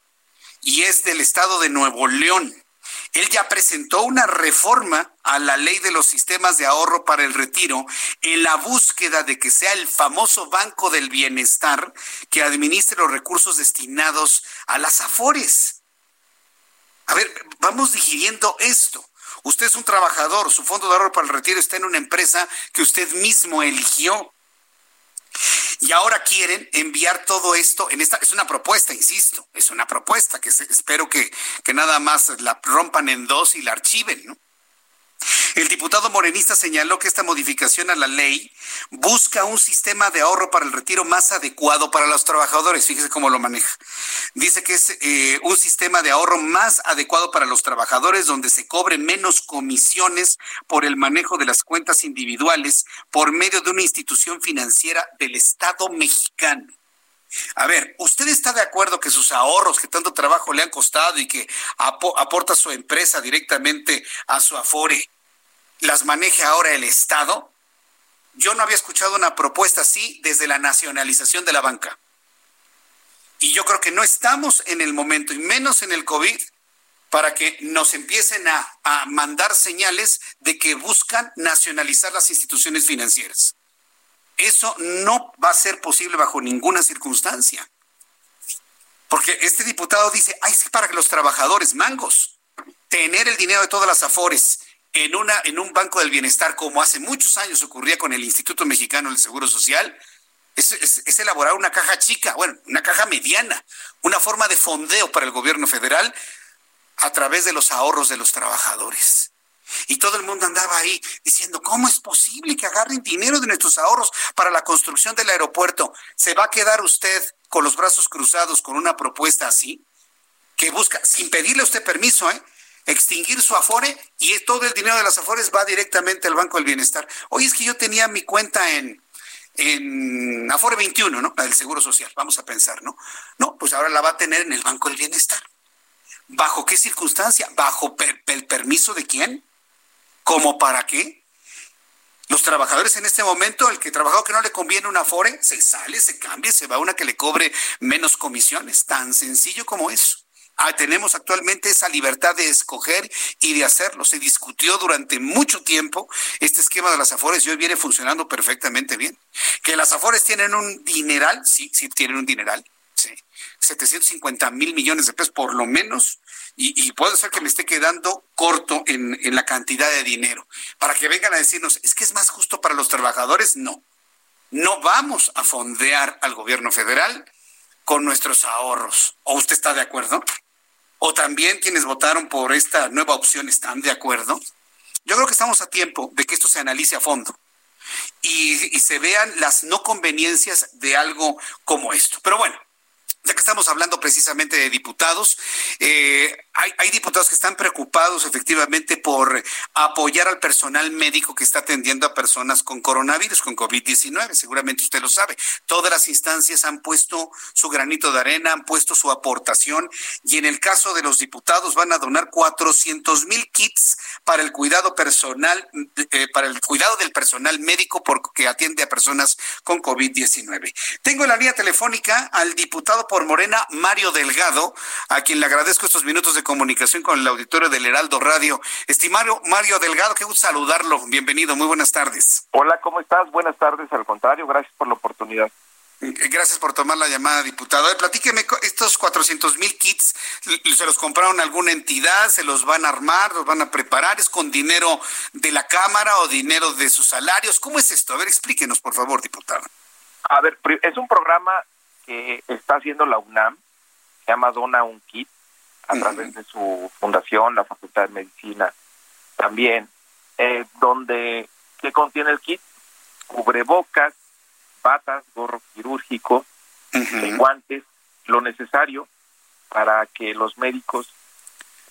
y es del estado de Nuevo León. Él ya presentó una reforma a la ley de los sistemas de ahorro para el retiro en la búsqueda de que sea el famoso Banco del Bienestar que administre los recursos destinados a las afores. A ver, vamos digiriendo esto. Usted es un trabajador, su fondo de ahorro para el retiro está en una empresa que usted mismo eligió. Y ahora quieren enviar todo esto en esta, es una propuesta, insisto, es una propuesta que espero que, que nada más la rompan en dos y la archiven, ¿no? El diputado morenista señaló que esta modificación a la ley busca un sistema de ahorro para el retiro más adecuado para los trabajadores. Fíjese cómo lo maneja. Dice que es eh, un sistema de ahorro más adecuado para los trabajadores donde se cobre menos comisiones por el manejo de las cuentas individuales por medio de una institución financiera del Estado mexicano. A ver, ¿usted está de acuerdo que sus ahorros que tanto trabajo le han costado y que aporta su empresa directamente a su Afore, las maneje ahora el Estado? Yo no había escuchado una propuesta así desde la nacionalización de la banca. Y yo creo que no estamos en el momento, y menos en el COVID, para que nos empiecen a, mandar señales de que buscan nacionalizar las instituciones financieras. Eso no va a ser posible bajo ninguna circunstancia. Porque este diputado dice, ay, sí, para que los trabajadores mangos, tener el dinero de todas las afores en, una, en un banco del bienestar, como hace muchos años ocurría con el Instituto Mexicano del Seguro Social, es, elaborar una caja chica, bueno, una caja mediana, una forma de fondeo para el gobierno federal a través de los ahorros de los trabajadores. Y todo el mundo andaba ahí diciendo, ¿cómo es posible que agarren dinero de nuestros ahorros para la construcción del aeropuerto? ¿Se va a quedar usted con los brazos cruzados con una propuesta así? Que busca, sin pedirle a usted permiso, ¿eh? Extinguir su afore y todo el dinero de las afores va directamente al Banco del Bienestar. Hoy es que yo tenía mi cuenta en, en Afore 21, ¿no? La del Seguro Social, vamos a pensar, ¿no? No, pues ahora la va a tener en el Banco del Bienestar. ¿Bajo qué circunstancia? ¿Bajo el permiso de quién? ¿Cómo para qué? Los trabajadores en este momento, el que trabajó que no le conviene una Afore, se sale, se cambia, se va a una que le cobre menos comisiones. Tan sencillo como eso. Ah, tenemos actualmente esa libertad de escoger y de hacerlo. Se discutió durante mucho tiempo este esquema de las Afores y hoy viene funcionando perfectamente bien. Que las Afores tienen un dineral, sí, sí tienen un dineral, sí. 750 mil millones de pesos por lo menos y, puede ser que me esté quedando corto en la cantidad de dinero. Para que vengan a decirnos, es que es más justo para los trabajadores, no. No vamos a fondear al gobierno federal con nuestros ahorros. ¿O usted está de acuerdo? ¿O también quienes votaron por esta nueva opción están de acuerdo? Yo creo que estamos a tiempo de que esto se analice a fondo y, se vean las no conveniencias de algo como esto. Pero bueno, ya que estamos hablando precisamente de diputados, eh, hay, diputados que están preocupados efectivamente por apoyar al personal médico que está atendiendo a personas con coronavirus, con COVID-19. Seguramente usted lo sabe. Todas las instancias han puesto su granito de arena, han puesto su aportación y en el caso de los diputados van a donar 400 mil kits para el cuidado personal, eh, para el cuidado del personal médico porque atiende a personas con COVID-19. Tengo en la línea telefónica al diputado por Morena, Mario Delgado, a quien le agradezco estos minutos de comunicación con el auditorio del Heraldo Radio. Estimado Mario Delgado, qué gusto saludarlo. Bienvenido, muy buenas tardes. Hola, ¿cómo estás? Buenas tardes, al contrario, gracias por la oportunidad. Eh, gracias por tomar la llamada, diputado. platíqueme, estos 400 mil kits, ¿se los compraron alguna entidad? ¿Se los van a armar? ¿Los van a preparar? ¿Es con dinero de la Cámara o dinero de sus salarios? ¿Cómo es esto? A ver, explíquenos, por favor, diputado. A ver, es un programa que está haciendo la UNAM, se llama Dona un Kit, a través de su fundación, la Facultad de Medicina también, eh, donde, ¿qué contiene el kit? Cubrebocas, patas, gorro quirúrgico, guantes, lo necesario para que los médicos,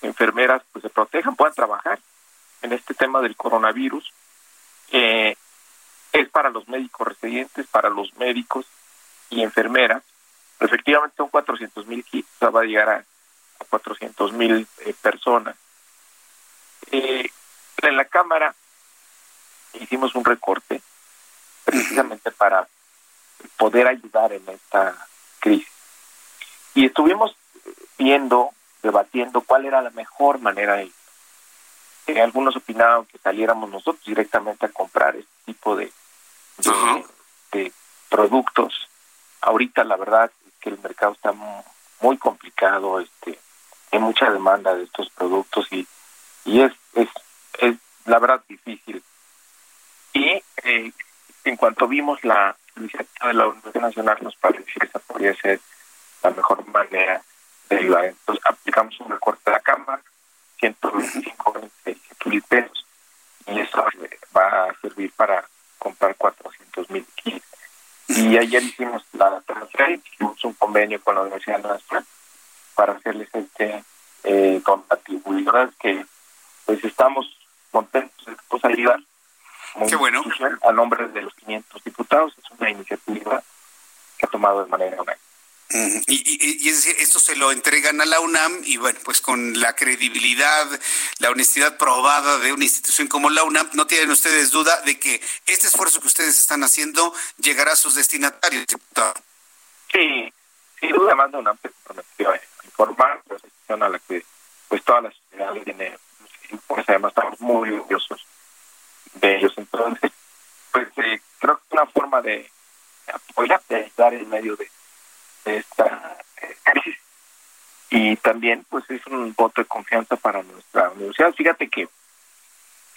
enfermeras, pues se protejan, puedan trabajar en este tema del coronavirus. Eh, es para los médicos residentes, para los médicos y enfermeras. Efectivamente son 400 mil kits, va a llegar a 400 mil eh, personas. Eh, en la Cámara hicimos un recorte precisamente para poder ayudar en esta crisis. Y estuvimos viendo, debatiendo cuál era la mejor manera de eh, algunos opinaban que saliéramos nosotros directamente a comprar este tipo de, de, productos. Ahorita la verdad es que el mercado está muy complicado, este hay mucha demanda de estos productos y, y es, es, es la verdad difícil. Y eh, en cuanto vimos la iniciativa de la Universidad Nacional, nos pareció que esa podría ser la mejor manera de ayudar. Entonces aplicamos un recorte de la Cámara, 125 mil pesos, y eso va a servir para comprar 400 mil kits. Y ayer hicimos la convenio con la Universidad Nacional para hacerles este eh, donativo. Y la verdad es que pues estamos contentos de pues, ayudar Qué bueno. a nombre de los 500 diputados. Es una iniciativa que ha tomado de manera unánime. Y, y, y, es decir, esto se lo entregan a la UNAM y bueno, pues con la credibilidad, la honestidad probada de una institución como la UNAM, no tienen ustedes duda de que este esfuerzo que ustedes están haciendo llegará a sus destinatarios, diputado. Sí, sin duda, además la UNAM se a informar, la institución a la que pues toda la sociedad tiene, pues además estamos muy orgullosos de ellos. Entonces, pues eh, creo que es una forma de apoyar, de ayudar en medio de esta crisis y también pues es un voto de confianza para nuestra universidad. Fíjate que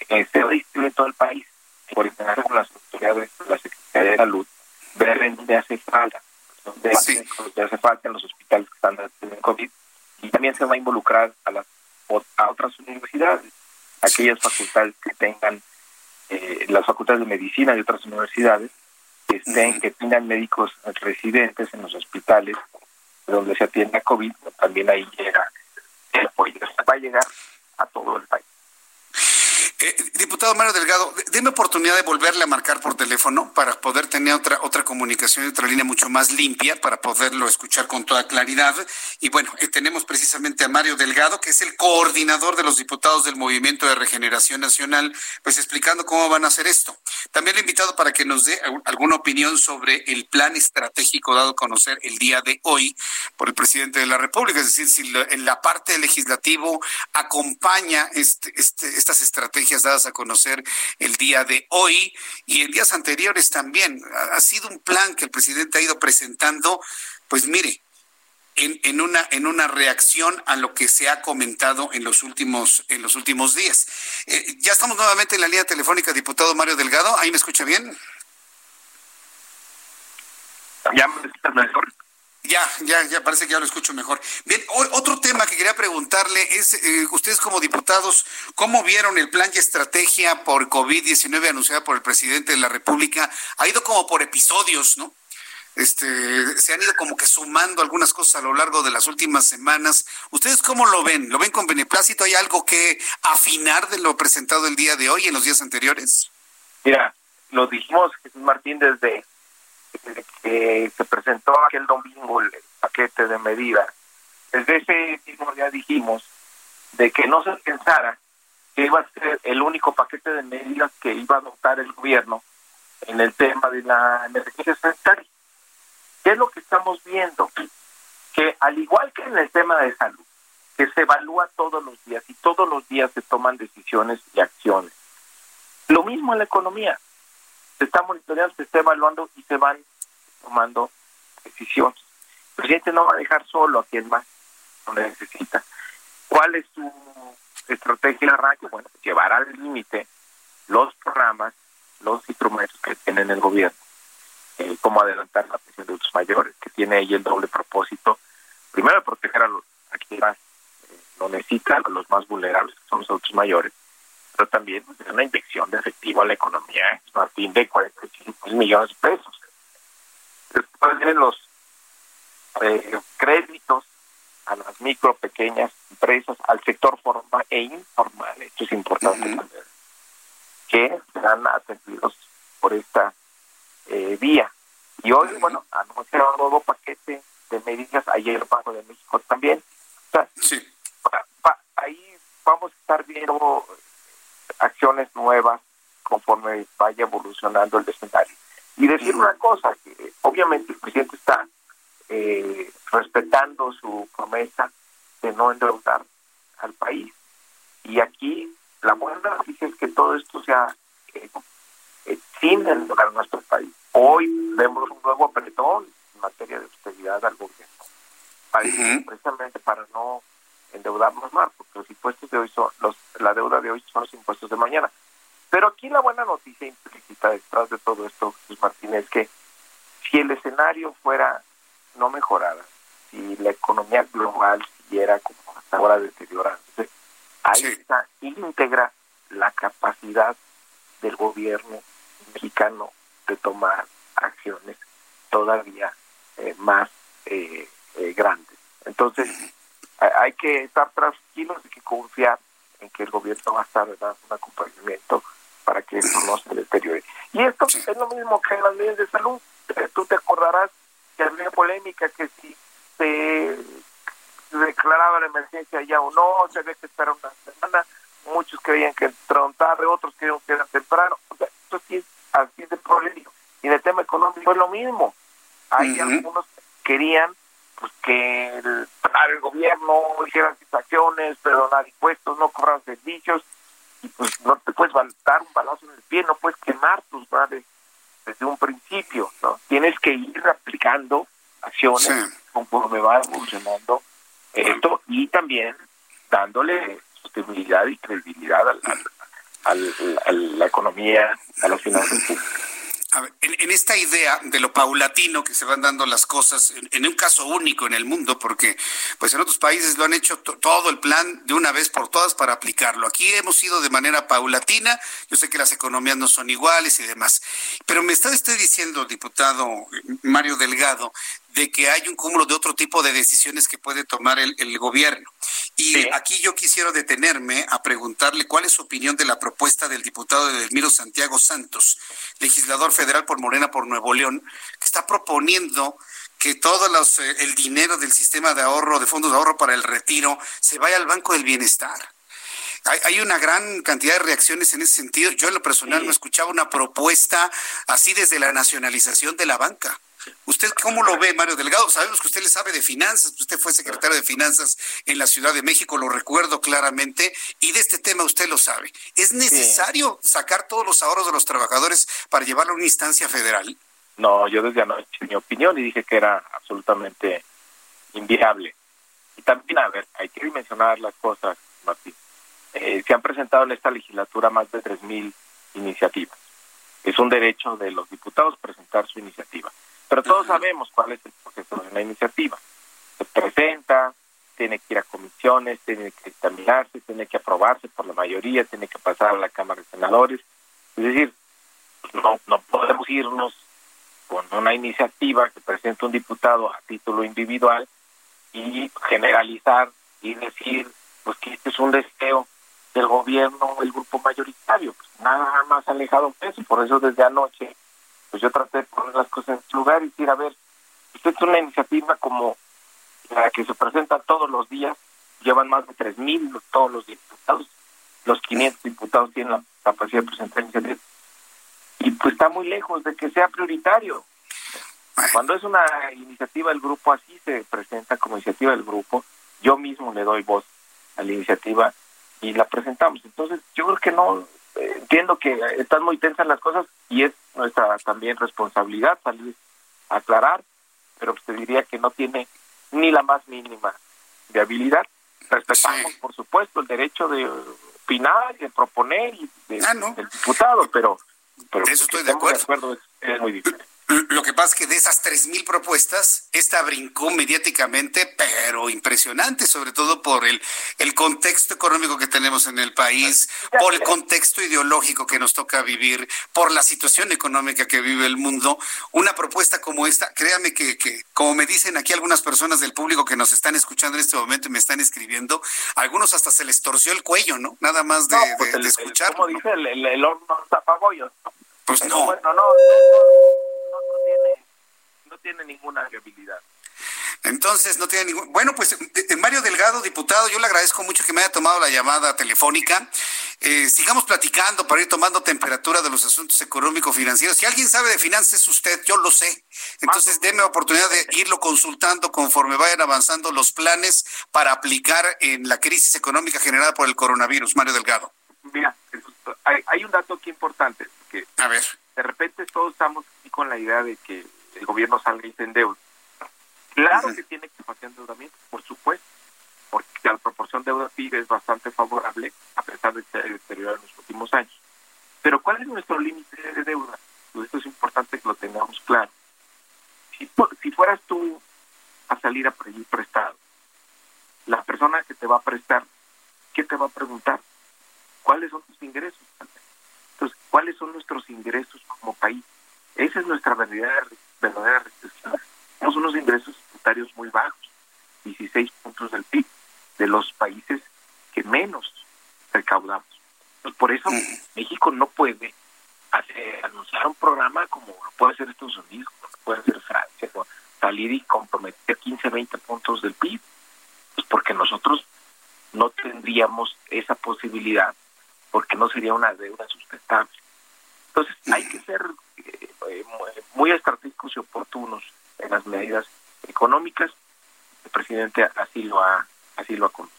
eh, se distribuye en todo el país, por con las autoridades de la Secretaría de Salud, ver en dónde hace falta, dónde hace, hace falta en los hospitales que están en COVID y también se va a involucrar a las a otras universidades, aquellas facultades que tengan eh, las facultades de medicina de otras universidades que estén, que tengan médicos residentes en los hospitales donde se atienda COVID, también ahí llega el apoyo. Va a llegar a todo el país. Eh, diputado Mario Delgado, déme oportunidad de volverle a marcar por teléfono para poder tener otra otra comunicación y otra línea mucho más limpia para poderlo escuchar con toda claridad. Y bueno, eh, tenemos precisamente a Mario Delgado, que es el coordinador de los diputados del Movimiento de Regeneración Nacional, pues explicando cómo van a hacer esto. También le he invitado para que nos dé alguna opinión sobre el plan estratégico dado a conocer el día de hoy por el presidente de la República, es decir, si en la parte legislativo acompaña este, este, estas estrategias dadas a conocer el día de hoy y en días anteriores también. Ha sido un plan que el presidente ha ido presentando, pues mire, en, en, una en una reacción a lo que se ha comentado en los últimos en los últimos días. Eh, ya estamos nuevamente en la línea telefónica, diputado Mario Delgado. ¿Ahí me escucha bien? Ya me mejor. Ya, ya, ya parece que ya lo escucho mejor. Bien, otro tema que quería preguntarle es, eh, ustedes como diputados, ¿cómo vieron el plan y estrategia por COVID-19 anunciada por el presidente de la República? Ha ido como por episodios, ¿no? Este, se han ido como que sumando algunas cosas a lo largo de las últimas semanas. ¿Ustedes cómo lo ven? ¿Lo ven con beneplácito? ¿Hay algo que afinar de lo presentado el día de hoy en los días anteriores? Mira, lo dijimos, Jesús Martín, desde que se presentó aquel domingo el paquete de medidas, desde ese mismo día dijimos de que no se pensara que iba a ser el único paquete de medidas que iba a adoptar el gobierno en el tema de la emergencia sanitaria. ¿Qué es lo que estamos viendo? Que al igual que en el tema de salud, que se evalúa todos los días y todos los días se toman decisiones y acciones. Lo mismo en la economía se está monitoreando, se está evaluando y se van tomando decisiones. El presidente no va a dejar solo a quien más lo necesita. ¿Cuál es su estrategia arranque? Bueno, pues llevar al límite los programas, los instrumentos que tiene el gobierno, eh, como adelantar la pensión de los mayores, que tiene ahí el doble propósito, primero proteger a, los, a quienes más eh, lo necesitan, a los más vulnerables, que son los adultos mayores, pero también es una inyección de efectivo a la economía, a fin de 45 millones de pesos. Después vienen los eh, créditos a las micro, pequeñas empresas, al sector formal e informal, esto es importante saber, que serán atendidos por esta eh, vía. Y hoy, bueno, anunciaron un nuevo paquete de medidas, ayer el Banco de México también. sí. ahí vamos a estar viendo acciones nuevas conforme vaya evolucionando el escenario. Y decir una cosa, que obviamente el presidente está eh, respetando su promesa de no endeudar al país. Y aquí la buena noticia es que todo esto sea eh, eh, sin endeudar a nuestro país. Hoy vemos un nuevo apretón en materia de austeridad al gobierno, precisamente para no endeudarnos más, porque los impuestos de hoy son, los, la deuda de hoy son los impuestos de mañana. Pero aquí la buena noticia implícita detrás de todo esto, Jesús Martínez, es que si el escenario fuera no mejorada, si la economía global siguiera como hasta ahora deteriorándose, ahí está íntegra la capacidad del gobierno mexicano de tomar acciones todavía eh, más eh, eh, grandes. Entonces, hay que estar tranquilos, hay que confiar en que el gobierno va a estar dando un acompañamiento para que esto no se deteriore. Y esto es lo mismo que en las leyes de salud. Tú te acordarás que había polémica que si se declaraba la emergencia ya o no, se había que esperar una semana, muchos creían que entraron tarde, otros creían que era temprano. O sea, esto sí es así de polémico. Y en el tema económico es lo mismo. Hay algunos que querían pues que el, el gobierno hiciera acciones, perdonar impuestos, no cobrar servicios, y pues no te puedes dar un balazo en el pie, no puedes quemar tus madres desde un principio, ¿no? Tienes que ir aplicando acciones conforme va evolucionando esto y también dándole sostenibilidad y credibilidad a la economía, a las finanzas públicas en, esta idea de lo paulatino que se van dando las cosas, en, un caso único en el mundo, porque pues en otros países lo han hecho todo el plan de una vez por todas para aplicarlo. Aquí hemos ido de manera paulatina, yo sé que las economías no son iguales y demás, pero me está usted diciendo, diputado Mario Delgado, de que hay un cúmulo de otro tipo de decisiones que puede tomar el, gobierno. Y aquí yo quisiera detenerme a preguntarle cuál es su opinión de la propuesta del diputado Edelmiro Santiago Santos, legislador federal por Morena por Nuevo León, que está proponiendo que todo los, eh, el dinero del sistema de ahorro, de fondos de ahorro para el retiro, se vaya al Banco del Bienestar. Hay, una gran cantidad de reacciones en ese sentido. Yo en lo personal no escuchaba una propuesta así desde la nacionalización de la banca. ¿Usted cómo lo ve, Mario Delgado? Sabemos que usted le sabe de finanzas, usted fue secretario de finanzas en la Ciudad de México, lo recuerdo claramente, y de este tema usted lo sabe. ¿Es necesario sacar todos los ahorros de los trabajadores para llevarlo a una instancia federal? No, yo desde anoche mi opinión y dije que era absolutamente inviable. Y también, a ver, hay que dimensionar las cosas, Martín. Eh, se han presentado en esta legislatura más de 3.000 iniciativas. Es un derecho de los diputados presentar su iniciativa. Pero todos sabemos cuál es el proceso de una iniciativa. Se presenta, tiene que ir a comisiones, tiene que examinarse, tiene que aprobarse por la mayoría, tiene que pasar a la Cámara de Senadores. Es decir, no, no podemos irnos con una iniciativa que presenta un diputado a título individual y generalizar y decir pues que este es un deseo del gobierno, el grupo mayoritario, pues nada más alejado de eso, por eso desde anoche pues yo traté de poner las cosas en su lugar y decir, a ver, usted es una iniciativa como la que se presenta todos los días, llevan más de 3.000 todos los diputados, los 500 diputados tienen la capacidad de presentar iniciativas, y pues está muy lejos de que sea prioritario. Cuando es una iniciativa del grupo así se presenta como iniciativa del grupo, yo mismo le doy voz a la iniciativa y la presentamos. Entonces, yo creo que no, entiendo que están muy tensas las cosas y es nuestra también responsabilidad salir a aclarar, pero usted diría que no tiene ni la más mínima de habilidad. Respetamos, por supuesto, el derecho de opinar, de proponer y de, ah, del diputado, pero, pero eso estoy de acuerdo. es, es muy difícil. Lo que pasa es que de esas tres mil propuestas, esta brincó mediáticamente, pero impresionante, sobre todo por el, el contexto económico que tenemos en el país, por el contexto ideológico que nos toca vivir, por la situación económica que vive el mundo. Una propuesta como esta, créame que, que como me dicen aquí algunas personas del público que nos están escuchando en este momento y me están escribiendo, algunos hasta se les torció el cuello, ¿no? Nada más de, pues escuchar. como dice, el, el, horno zapagollos. Pues no. Bueno, no, no tiene ninguna viabilidad. Entonces, no tiene ningún... Bueno, pues eh, Mario Delgado, diputado, yo le agradezco mucho que me haya tomado la llamada telefónica. Eh, sigamos platicando para ir tomando temperatura de los asuntos económico-financieros. Si alguien sabe de finanzas es usted, yo lo sé. Entonces, déme la oportunidad de irlo consultando conforme vayan avanzando los planes para aplicar en la crisis económica generada por el coronavirus. Mario Delgado. Mira, hay, hay un dato aquí importante. Que A ver. De repente todos estamos aquí con la idea de que el gobierno salga y se endeude. Claro que tiene que hacer endeudamiento, por supuesto, porque la proporción deuda-PIB es bastante favorable, a pesar de que se deteriorado en los últimos años. Pero ¿cuál es nuestro límite de deuda? Pues esto es importante que lo tengamos claro. Si, si fueras tú a salir a pedir prestado, la persona que te va a prestar, ¿qué te va a preguntar? ¿cuáles son tus ingresos? Entonces, ¿cuáles son nuestros ingresos como país? Esa es nuestra verdadera, verdadera Tenemos unos ingresos tributarios muy bajos, 16 puntos del PIB, de los países que menos recaudamos. por eso México no puede hacer, anunciar un programa como lo puede hacer Estados Unidos, como lo puede hacer Francia, salir y comprometer 15, 20 puntos del PIB, pues porque nosotros no tendríamos esa posibilidad, porque no sería una deuda sustentable. Entonces hay que ser muy estratégicos y oportunos en las medidas económicas. El presidente así lo ha, así lo ha conocido.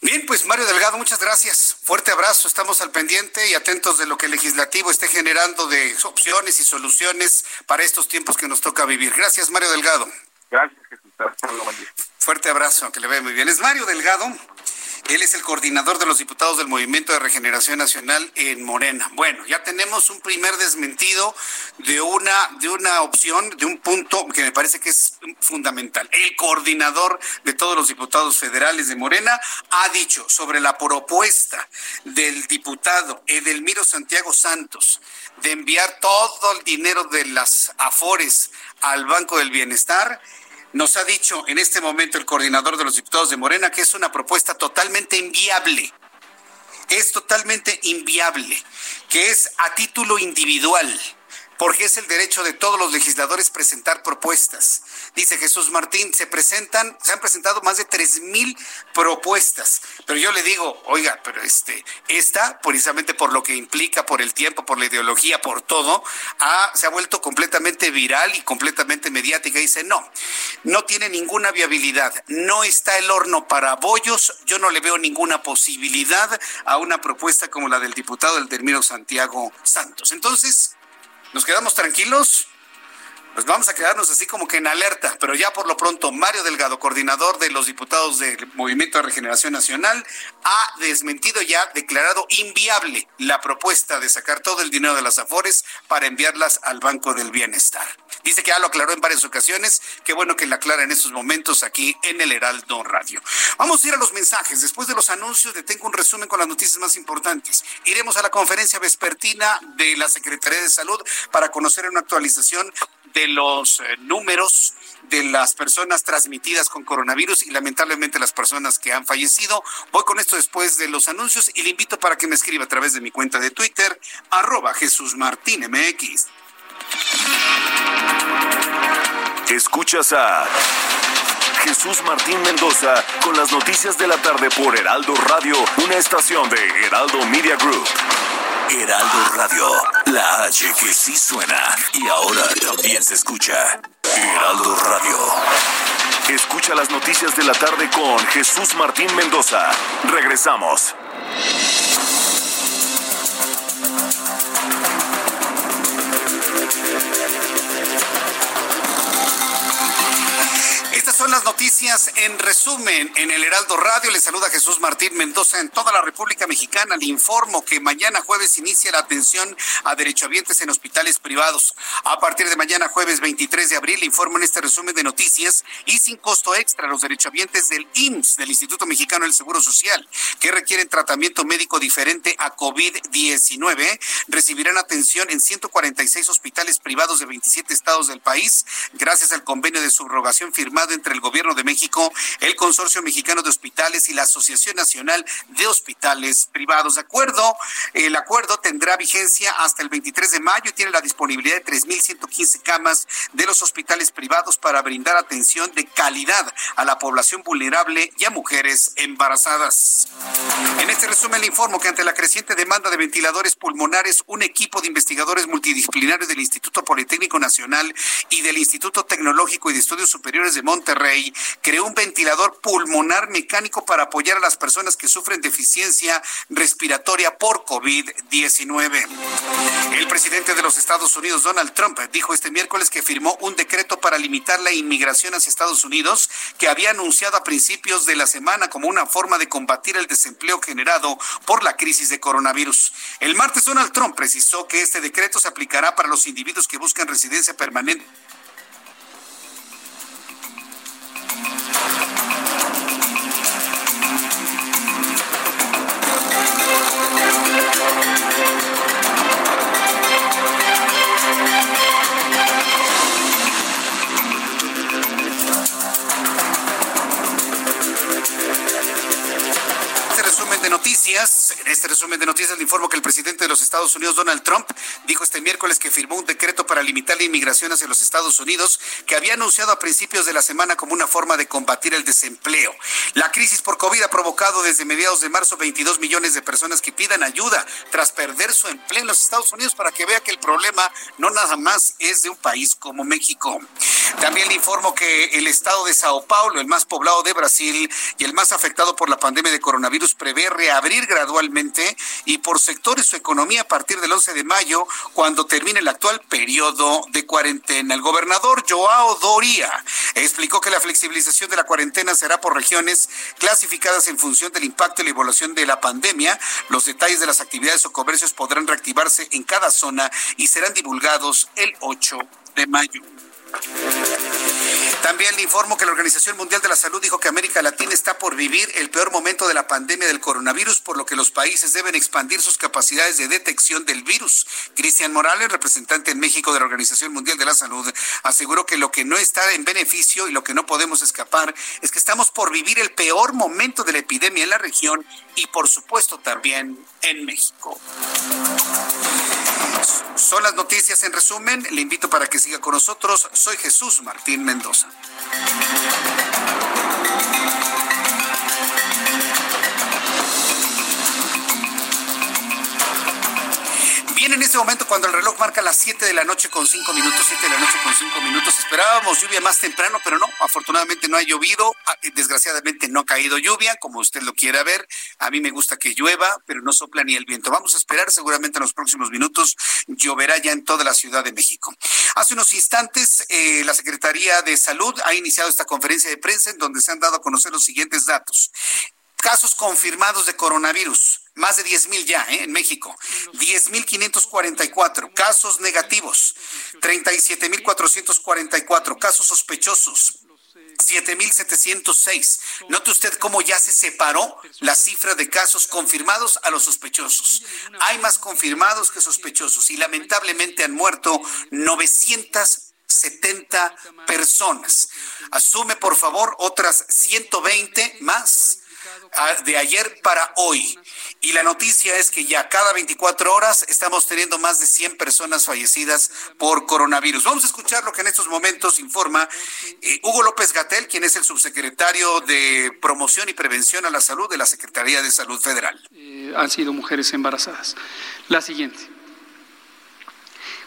Bien, pues Mario Delgado, muchas gracias. Fuerte abrazo, estamos al pendiente y atentos de lo que el legislativo esté generando de opciones y soluciones para estos tiempos que nos toca vivir. Gracias, Mario Delgado. Gracias, Jesús. Fuerte abrazo, que le vea muy bien. Es Mario Delgado. Él es el coordinador de los diputados del Movimiento de Regeneración Nacional en Morena. Bueno, ya tenemos un primer desmentido de una, de una opción, de un punto que me parece que es fundamental. El coordinador de todos los diputados federales de Morena ha dicho sobre la propuesta del diputado Edelmiro Santiago Santos de enviar todo el dinero de las AFORES al Banco del Bienestar nos ha dicho en este momento el coordinador de los diputados de Morena que es una propuesta totalmente inviable. Es totalmente inviable, que es a título individual porque es el derecho de todos los legisladores presentar propuestas. Dice Jesús Martín, se presentan, se han presentado más de tres mil propuestas, pero yo le digo, oiga, pero este, esta, precisamente por lo que implica, por el tiempo, por la ideología, por todo, se ha vuelto completamente viral y completamente mediática. dice, no, no tiene ninguna viabilidad, no está el horno para bollos, yo no le veo ninguna posibilidad a una propuesta como la del diputado del Santiago Santos. Entonces, ¿Nos quedamos tranquilos? Pues vamos a quedarnos así como que en alerta, pero ya por lo pronto Mario Delgado, coordinador de los diputados del Movimiento de Regeneración Nacional, ha desmentido ya, declarado inviable la propuesta de sacar todo el dinero de las Afores para enviarlas al Banco del Bienestar. Dice que ya lo aclaró en varias ocasiones, qué bueno que la aclara en estos momentos aquí en el Heraldo Radio. Vamos a ir a los mensajes. Después de los anuncios, le tengo un resumen con las noticias más importantes. Iremos a la conferencia vespertina de la Secretaría de Salud para conocer una actualización de los eh, números de las personas transmitidas con coronavirus y lamentablemente las personas que han fallecido. Voy con esto después de los anuncios y le invito para que me escriba a través de mi cuenta de Twitter, arroba Jesús Martín MX. Escuchas a Jesús Martín Mendoza con las noticias de la tarde por Heraldo Radio, una estación de Heraldo Media Group. Heraldo Radio, la H que sí suena y ahora también se escucha. Heraldo Radio. Escucha las noticias de la tarde con Jesús Martín Mendoza. Regresamos. Son las noticias en resumen en el Heraldo Radio. Le saluda Jesús Martín Mendoza en toda la República Mexicana. Le informo que mañana jueves inicia la atención a derechohabientes en hospitales privados. A partir de mañana jueves 23 de abril, informo en este resumen de noticias y sin costo extra los derechohabientes del IMSS, del Instituto Mexicano del Seguro Social, que requieren tratamiento médico diferente a COVID-19, recibirán atención en 146 hospitales privados de 27 estados del país, gracias al convenio de subrogación firmado entre el Gobierno de México, el Consorcio Mexicano de Hospitales y la Asociación Nacional de Hospitales Privados. De acuerdo, el acuerdo tendrá vigencia hasta el 23 de mayo y tiene la disponibilidad de 3.115 camas de los hospitales privados para brindar atención de calidad a la población vulnerable y a mujeres embarazadas. En este resumen le informo que ante la creciente demanda de ventiladores pulmonares, un equipo de investigadores multidisciplinarios del Instituto Politécnico Nacional y del Instituto Tecnológico y de Estudios Superiores de Monterrey Rey creó un ventilador pulmonar mecánico para apoyar a las personas que sufren deficiencia respiratoria por COVID-19. El presidente de los Estados Unidos, Donald Trump, dijo este miércoles que firmó un decreto para limitar la inmigración hacia Estados Unidos que había anunciado a principios de la semana como una forma de combatir el desempleo generado por la crisis de coronavirus. El martes, Donald Trump precisó que este decreto se aplicará para los individuos que buscan residencia permanente thank you En este resumen de noticias le informo que el presidente de los Estados Unidos, Donald Trump, dijo este miércoles que firmó un decreto para limitar la inmigración hacia los Estados Unidos que había anunciado a principios de la semana como una forma de combatir el desempleo. La crisis por COVID ha provocado desde mediados de marzo 22 millones de personas que pidan ayuda tras perder su empleo en los Estados Unidos para que vea que el problema no nada más es de un país como México. También le informo que el estado de Sao Paulo, el más poblado de Brasil y el más afectado por la pandemia de coronavirus, prevé reabrir gradualmente y por sectores su economía a partir del 11 de mayo, cuando termine el actual periodo de cuarentena. El gobernador Joao Doria explicó que la flexibilización de la cuarentena será por regiones clasificadas en función del impacto y la evaluación de la pandemia. Los detalles de las actividades o comercios podrán reactivarse en cada zona y serán divulgados el 8 de mayo. También le informo que la Organización Mundial de la Salud dijo que América Latina está por vivir el peor momento de la pandemia del coronavirus, por lo que los países deben expandir sus capacidades de detección del virus. Cristian Morales, representante en México de la Organización Mundial de la Salud, aseguró que lo que no está en beneficio y lo que no podemos escapar es que estamos por vivir el peor momento de la epidemia en la región y por supuesto también en México. Son las noticias en resumen. Le invito para que siga con nosotros. Soy Jesús Martín Mendoza. En este momento, cuando el reloj marca las 7 de la noche con 5 minutos, 7 de la noche con 5 minutos, esperábamos lluvia más temprano, pero no, afortunadamente no ha llovido, ah, desgraciadamente no ha caído lluvia, como usted lo quiera ver. A mí me gusta que llueva, pero no sopla ni el viento. Vamos a esperar, seguramente en los próximos minutos lloverá ya en toda la Ciudad de México. Hace unos instantes, eh, la Secretaría de Salud ha iniciado esta conferencia de prensa en donde se han dado a conocer los siguientes datos. Casos confirmados de coronavirus más de 10 mil ya ¿eh? en México, 10 mil 544 casos negativos, 37 mil 444 casos sospechosos. 7.706. Note usted cómo ya se separó la cifra de casos confirmados a los sospechosos. Hay más confirmados que sospechosos y lamentablemente han muerto 970 personas. Asume, por favor, otras 120 más de ayer para hoy. Y la noticia es que ya cada 24 horas estamos teniendo más de 100 personas fallecidas por coronavirus. Vamos a escuchar lo que en estos momentos informa eh, Hugo López Gatel, quien es el subsecretario de Promoción y Prevención a la Salud de la Secretaría de Salud Federal. Eh, han sido mujeres embarazadas. La siguiente.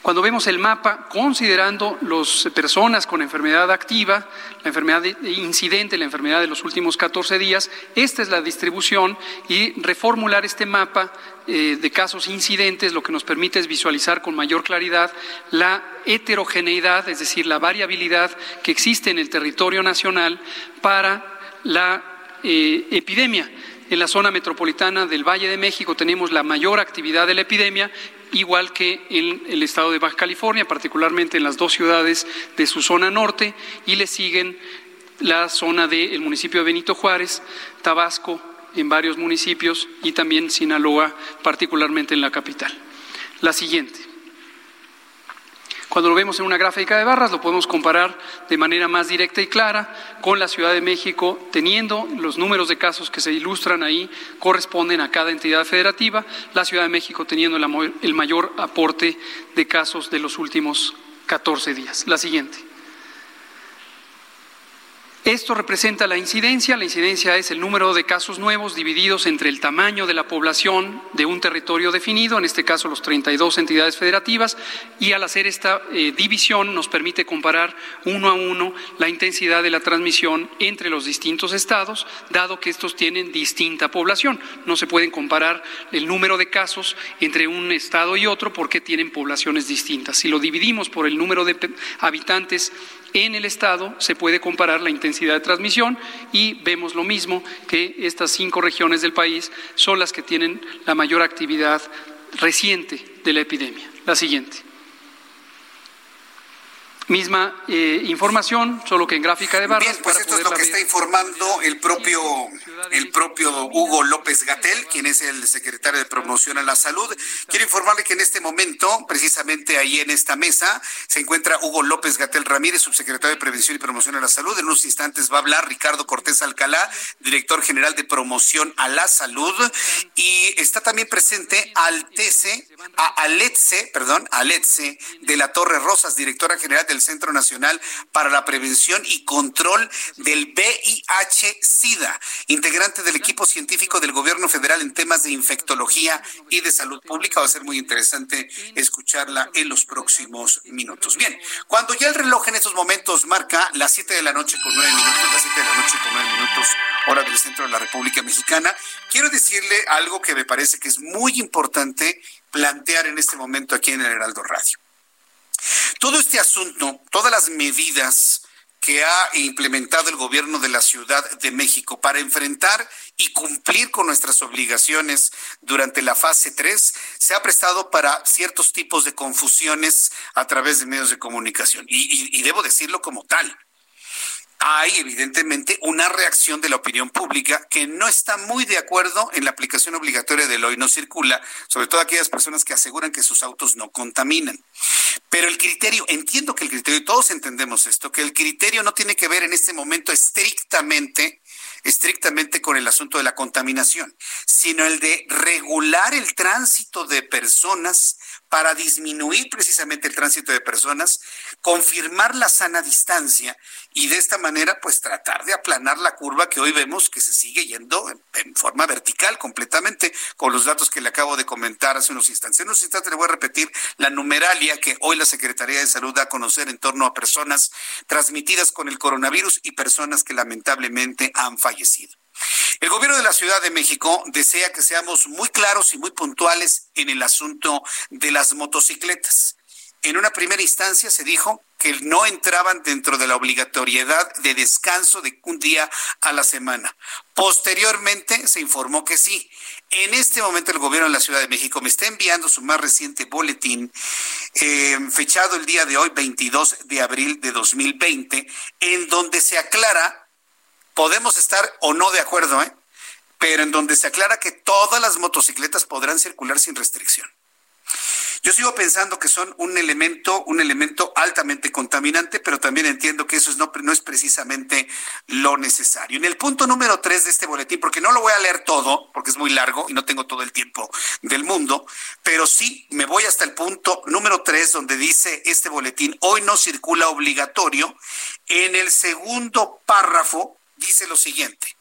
Cuando vemos el mapa, considerando las personas con enfermedad activa, la enfermedad incidente, la enfermedad de los últimos 14 días, esta es la distribución y reformular este mapa eh, de casos incidentes lo que nos permite es visualizar con mayor claridad la heterogeneidad, es decir, la variabilidad que existe en el territorio nacional para la eh, epidemia. En la zona metropolitana del Valle de México tenemos la mayor actividad de la epidemia igual que en el estado de Baja California, particularmente en las dos ciudades de su zona norte, y le siguen la zona del municipio de Benito Juárez, Tabasco, en varios municipios, y también Sinaloa, particularmente en la capital. La siguiente. Cuando lo vemos en una gráfica de barras, lo podemos comparar de manera más directa y clara con la Ciudad de México, teniendo los números de casos que se ilustran ahí corresponden a cada entidad federativa, la Ciudad de México teniendo el mayor aporte de casos de los últimos 14 días. La siguiente. Esto representa la incidencia. La incidencia es el número de casos nuevos divididos entre el tamaño de la población de un territorio definido, en este caso los 32 entidades federativas, y al hacer esta eh, división nos permite comparar uno a uno la intensidad de la transmisión entre los distintos estados, dado que estos tienen distinta población. No se pueden comparar el número de casos entre un estado y otro porque tienen poblaciones distintas. Si lo dividimos por el número de habitantes en el estado se puede comparar la intensidad de transmisión y vemos lo mismo que estas cinco regiones del país son las que tienen la mayor actividad reciente de la epidemia. La siguiente. Misma eh, información, solo que en gráfica de barras. Bien, pues esto es lo que está informando el propio, el propio Hugo López Gatel, quien es el secretario de Promoción a la Salud. Quiero informarle que en este momento, precisamente ahí en esta mesa, se encuentra Hugo López Gatel Ramírez, subsecretario de Prevención y Promoción a la Salud. En unos instantes va a hablar Ricardo Cortés Alcalá, director general de Promoción a la Salud. Y está también presente Altece, a Aletce, perdón, Aletce de la Torre Rosas, directora general del Centro Nacional para la Prevención y Control del VIH-Sida, integrante del equipo científico del Gobierno Federal en temas de infectología y de salud pública. Va a ser muy interesante escucharla en los próximos minutos. Bien, cuando ya el reloj en estos momentos marca las 7 de la noche con 9 minutos, las 7 de la noche con 9 minutos, hora del centro de la República Mexicana, quiero decirle algo que me parece que es muy importante plantear en este momento aquí en el Heraldo Radio. Todo este asunto, todas las medidas que ha implementado el gobierno de la Ciudad de México para enfrentar y cumplir con nuestras obligaciones durante la fase 3 se ha prestado para ciertos tipos de confusiones a través de medios de comunicación. Y, y debo decirlo como tal hay evidentemente una reacción de la opinión pública que no está muy de acuerdo en la aplicación obligatoria del hoy no circula, sobre todo aquellas personas que aseguran que sus autos no contaminan. Pero el criterio, entiendo que el criterio, y todos entendemos esto, que el criterio no tiene que ver en este momento estrictamente estrictamente con el asunto de la contaminación, sino el de regular el tránsito de personas para disminuir precisamente el tránsito de personas, confirmar la sana distancia y de esta manera pues tratar de aplanar la curva que hoy vemos que se sigue yendo en, forma vertical completamente con los datos que le acabo de comentar hace unos instantes. En unos instantes le voy a repetir la numeralia que hoy la Secretaría de Salud da a conocer en torno a personas transmitidas con el coronavirus y personas que lamentablemente han fallecido. El gobierno de la Ciudad de México desea que seamos muy claros y muy puntuales en el asunto de las motocicletas. En una primera instancia se dijo que no entraban dentro de la obligatoriedad de descanso de un día a la semana. Posteriormente se informó que sí. En este momento el gobierno de la Ciudad de México me está enviando su más reciente boletín, eh, fechado el día de hoy, 22 de abril de 2020, en donde se aclara podemos estar o no de acuerdo, ¿eh? pero en donde se aclara que todas las motocicletas podrán circular sin restricción. Yo sigo pensando que son un elemento, un elemento altamente contaminante, pero también entiendo que eso no, no es precisamente lo necesario. En el punto número tres de este boletín, porque no lo voy a leer todo, porque es muy largo y no tengo todo el tiempo del mundo, pero sí me voy hasta el punto número tres, donde dice este boletín, hoy no circula obligatorio. En el segundo párrafo dice lo siguiente.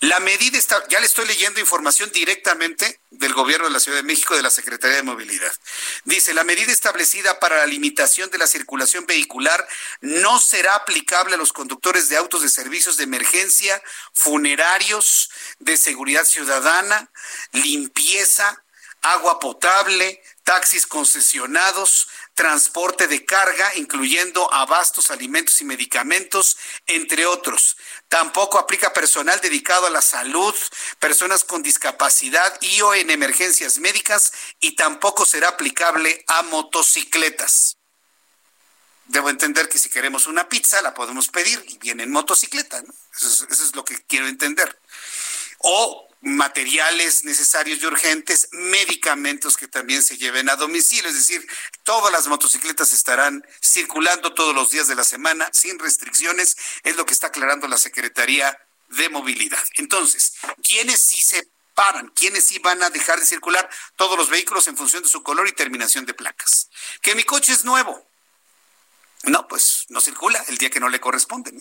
La medida está, ya le estoy leyendo información directamente del gobierno de la Ciudad de México, de la Secretaría de Movilidad. Dice, la medida establecida para la limitación de la circulación vehicular no será aplicable a los conductores de autos de servicios de emergencia, funerarios, de seguridad ciudadana, limpieza, agua potable, taxis concesionados, transporte de carga, incluyendo abastos, alimentos y medicamentos, entre otros. Tampoco aplica personal dedicado a la salud, personas con discapacidad y o en emergencias médicas y tampoco será aplicable a motocicletas. Debo entender que si queremos una pizza la podemos pedir y viene en motocicleta, Eso es, eso es lo que quiero entender. O materiales necesarios y urgentes, medicamentos que también se lleven a domicilio, es decir, todas las motocicletas estarán circulando todos los días de la semana sin restricciones, es lo que está aclarando la Secretaría de Movilidad. Entonces, ¿quiénes sí se paran? ¿Quiénes sí van a dejar de circular todos los vehículos en función de su color y terminación de placas? Que mi coche es nuevo. No, pues no circula el día que no le corresponde.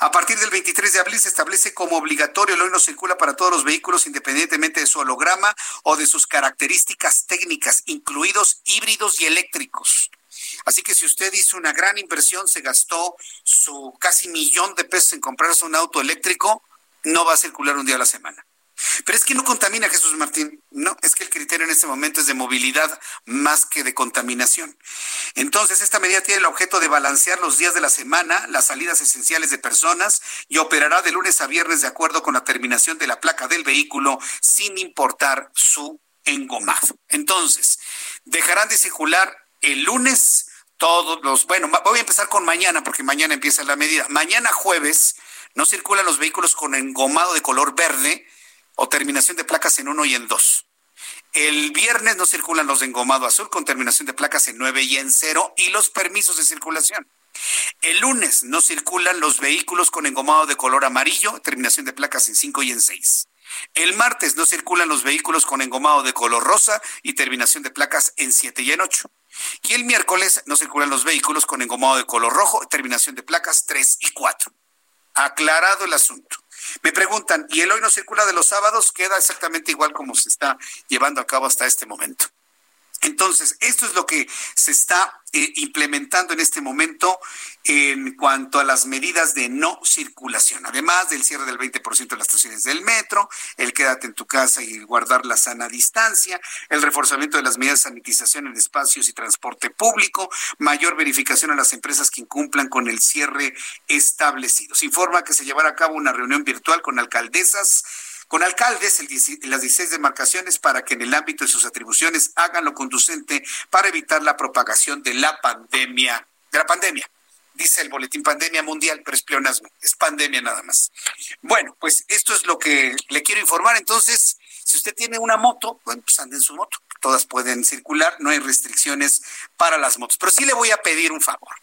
A partir del 23 de abril se establece como obligatorio el hoy no circula para todos los vehículos independientemente de su holograma o de sus características técnicas, incluidos híbridos y eléctricos. Así que si usted hizo una gran inversión, se gastó su casi millón de pesos en comprarse un auto eléctrico, no va a circular un día a la semana. Pero es que no contamina Jesús Martín. No, es que el criterio en este momento es de movilidad más que de contaminación. Entonces, esta medida tiene el objeto de balancear los días de la semana, las salidas esenciales de personas y operará de lunes a viernes de acuerdo con la terminación de la placa del vehículo sin importar su engomado. Entonces, dejarán de circular el lunes todos los, bueno, voy a empezar con mañana porque mañana empieza la medida. Mañana jueves no circulan los vehículos con engomado de color verde o terminación de placas en uno y en dos. El viernes no circulan los de engomado azul con terminación de placas en 9 y en 0 y los permisos de circulación. El lunes no circulan los vehículos con engomado de color amarillo, terminación de placas en 5 y en 6. El martes no circulan los vehículos con engomado de color rosa y terminación de placas en 7 y en 8. Y el miércoles no circulan los vehículos con engomado de color rojo, terminación de placas 3 y 4. Aclarado el asunto. Me preguntan, ¿y el hoy no circula de los sábados? Queda exactamente igual como se está llevando a cabo hasta este momento. Entonces, esto es lo que se está eh, implementando en este momento en cuanto a las medidas de no circulación, además del cierre del 20% de las estaciones del metro, el quédate en tu casa y guardar la sana distancia, el reforzamiento de las medidas de sanitización en espacios y transporte público, mayor verificación a las empresas que incumplan con el cierre establecido. Se informa que se llevará a cabo una reunión virtual con alcaldesas con alcaldes las 16 demarcaciones para que en el ámbito de sus atribuciones hagan lo conducente para evitar la propagación de la pandemia, de la pandemia. Dice el boletín pandemia mundial, pero es pleonasmo, es pandemia nada más. Bueno, pues esto es lo que le quiero informar. Entonces, si usted tiene una moto, bueno, pues ande en su moto. Todas pueden circular, no hay restricciones para las motos. Pero sí le voy a pedir un favor.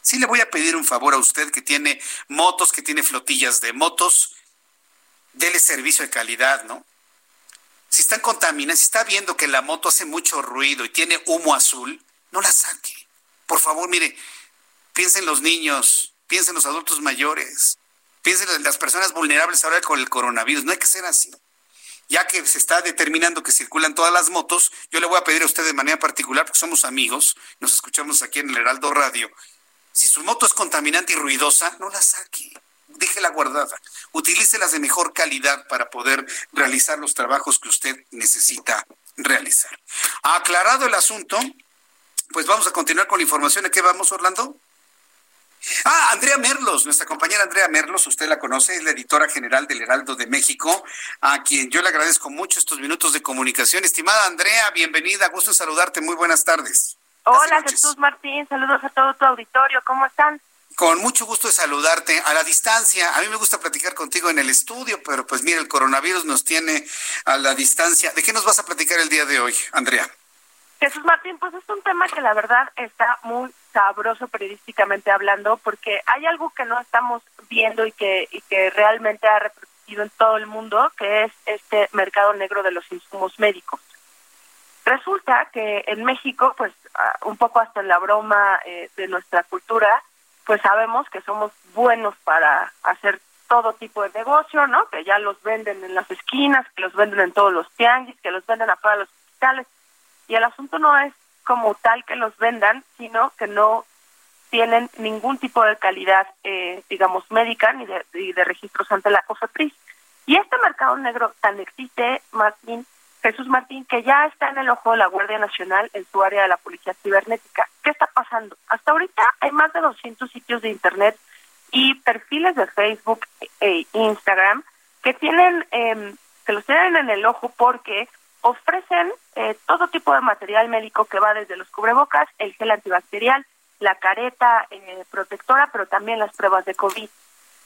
Sí le voy a pedir un favor a usted que tiene motos, que tiene flotillas de motos dele servicio de calidad, ¿no? Si están contaminadas, si está viendo que la moto hace mucho ruido y tiene humo azul, no la saque. Por favor, mire, piensen los niños, piensen los adultos mayores, piensen en las personas vulnerables ahora con el coronavirus. No hay que ser así. Ya que se está determinando que circulan todas las motos, yo le voy a pedir a usted de manera particular, porque somos amigos, nos escuchamos aquí en el Heraldo Radio. Si su moto es contaminante y ruidosa, no la saque déjela guardada. Utilícelas de mejor calidad para poder realizar los trabajos que usted necesita realizar. Aclarado el asunto, pues vamos a continuar con la información. ¿A qué vamos, Orlando? Ah, Andrea Merlos, nuestra compañera Andrea Merlos, usted la conoce, es la editora general del Heraldo de México, a quien yo le agradezco mucho estos minutos de comunicación. Estimada Andrea, bienvenida, gusto saludarte, muy buenas tardes. Hola Jesús Martín, saludos a todo tu auditorio, ¿cómo están? Con mucho gusto de saludarte a la distancia. A mí me gusta platicar contigo en el estudio, pero pues mira, el coronavirus nos tiene a la distancia. ¿De qué nos vas a platicar el día de hoy, Andrea? Jesús Martín, pues es un tema que la verdad está muy sabroso periodísticamente hablando, porque hay algo que no estamos viendo y que, y que realmente ha repercutido en todo el mundo, que es este mercado negro de los insumos médicos. Resulta que en México, pues ah, un poco hasta en la broma eh, de nuestra cultura, pues sabemos que somos buenos para hacer todo tipo de negocio, ¿no? Que ya los venden en las esquinas, que los venden en todos los tianguis, que los venden afuera de los hospitales. Y el asunto no es como tal que los vendan, sino que no tienen ningún tipo de calidad, eh, digamos, médica ni de, registros ante la COFEPRIS. Y este mercado negro tan existe, Martín, Jesús Martín, que ya está en el ojo de la Guardia Nacional en su área de la Policía Cibernética. ¿Qué está pasando? Hasta ahorita hay más de 200 sitios de Internet y perfiles de Facebook e Instagram que tienen, eh, que los tienen en el ojo porque ofrecen eh, todo tipo de material médico que va desde los cubrebocas, el gel antibacterial, la careta eh, protectora, pero también las pruebas de COVID.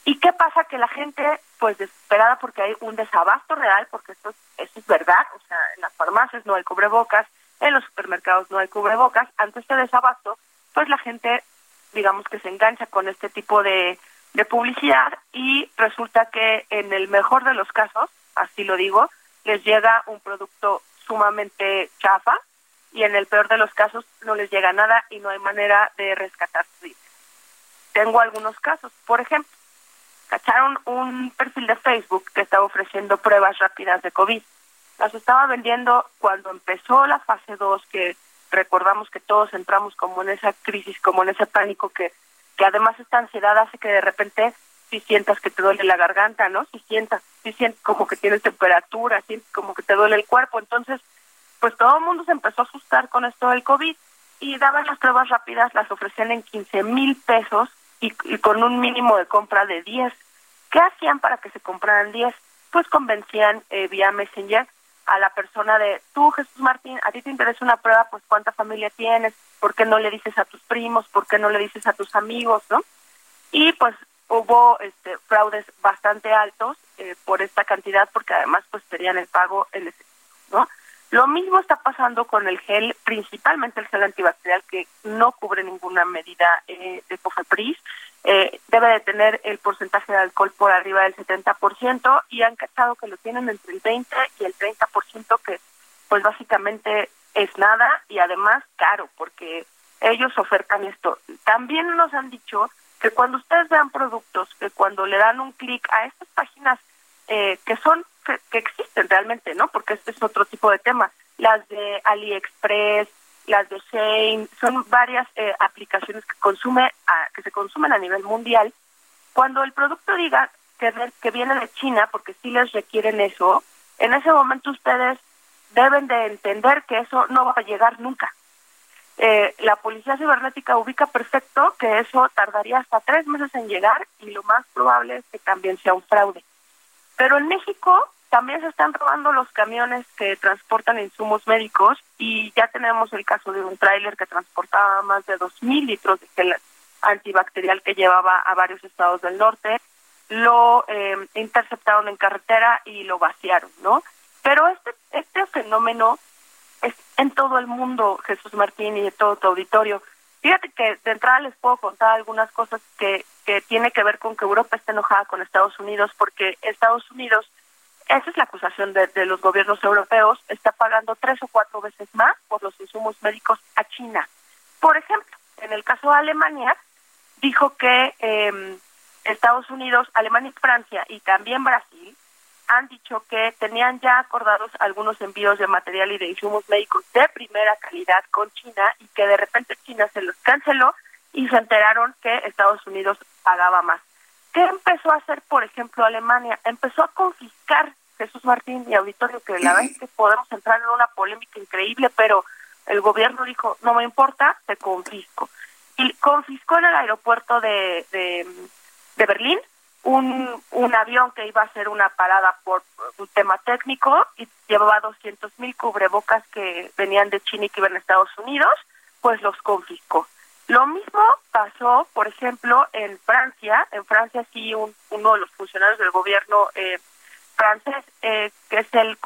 ¿Y qué pasa? Que la gente, pues desesperada porque hay un desabasto real, porque esto, esto es verdad, o sea, en las farmacias no hay cubrebocas, en los supermercados no hay cubrebocas, ante este desabasto, pues la gente, digamos que se engancha con este tipo de, de publicidad y resulta que en el mejor de los casos, así lo digo, les llega un producto sumamente chafa y en el peor de los casos no les llega nada y no hay manera de rescatar su dinero. Tengo algunos casos, por ejemplo, cacharon un perfil de Facebook que estaba ofreciendo pruebas rápidas de COVID. Las estaba vendiendo cuando empezó la fase 2, que recordamos que todos entramos como en esa crisis, como en ese pánico que, que además esta ansiedad hace que de repente si sientas que te duele la garganta, ¿no? Si sientas, si sientes como que tienes temperatura, sientes como que te duele el cuerpo. Entonces, pues todo el mundo se empezó a asustar con esto del COVID y daban las pruebas rápidas, las ofrecían en 15 mil pesos y, con un mínimo de compra de 10. ¿Qué hacían para que se compraran 10? Pues convencían eh, vía Messenger a la persona de, tú Jesús Martín, a ti te interesa una prueba, pues cuánta familia tienes, ¿por qué no le dices a tus primos? ¿Por qué no le dices a tus amigos? ¿no? Y pues hubo este, fraudes bastante altos eh, por esta cantidad porque además pues tenían el pago en ese ¿no? Lo mismo está pasando con el gel, principalmente el gel antibacterial que no cubre ninguna medida eh, de COFEPRIS. Eh, debe de tener el porcentaje de alcohol por arriba del 70% y han cachado que lo tienen entre el 20 y el 30% que pues básicamente es nada y además caro porque ellos ofertan esto. También nos han dicho que cuando ustedes vean productos, que cuando le dan un clic a estas páginas eh, que son que, existen realmente, ¿no? Porque este es otro tipo de tema. Las de AliExpress, las de Shane, son varias eh, aplicaciones que consume que se consumen a nivel mundial. Cuando el producto diga que, que viene de China, porque sí les requieren eso, en ese momento ustedes deben de entender que eso no va a llegar nunca. Eh, la policía cibernética ubica perfecto que eso tardaría hasta tres meses en llegar y lo más probable es que también sea un fraude. Pero en México también se están robando los camiones que transportan insumos médicos y ya tenemos el caso de un tráiler que transportaba más de 2.000 litros de gel antibacterial que llevaba a varios estados del norte. Lo eh, interceptaron en carretera y lo vaciaron, ¿no? Pero este, este fenómeno es en todo el mundo, Jesús Martín y de todo tu auditorio. Fíjate que de entrada les puedo contar algunas cosas que, que tiene que ver con que Europa está enojada con Estados Unidos porque Estados Unidos, esa es la acusación de, de los gobiernos europeos, está pagando tres o cuatro veces más por los insumos médicos a China. Por ejemplo, en el caso de Alemania, dijo que eh, Estados Unidos, Alemania y Francia y también Brasil han dicho que tenían ya acordados algunos envíos de material y de insumos médicos de primera calidad con China y que de repente China se los canceló y se enteraron que Estados Unidos pagaba más. ¿Qué empezó a hacer, por ejemplo, Alemania? Empezó a confiscar Jesús Martín y Auditorio, que la verdad es que podemos entrar en una polémica increíble, pero el gobierno dijo, no me importa, te confisco. Y confiscó en el aeropuerto de, de, Berlín un, un avión que iba a hacer una parada por un tema técnico y llevaba 200 mil cubrebocas que venían de China y que iban a Estados Unidos, pues los confiscó. Lo mismo pasó, por ejemplo, en Francia. En Francia sí un, uno de los funcionarios del gobierno eh, francés, eh, que es el,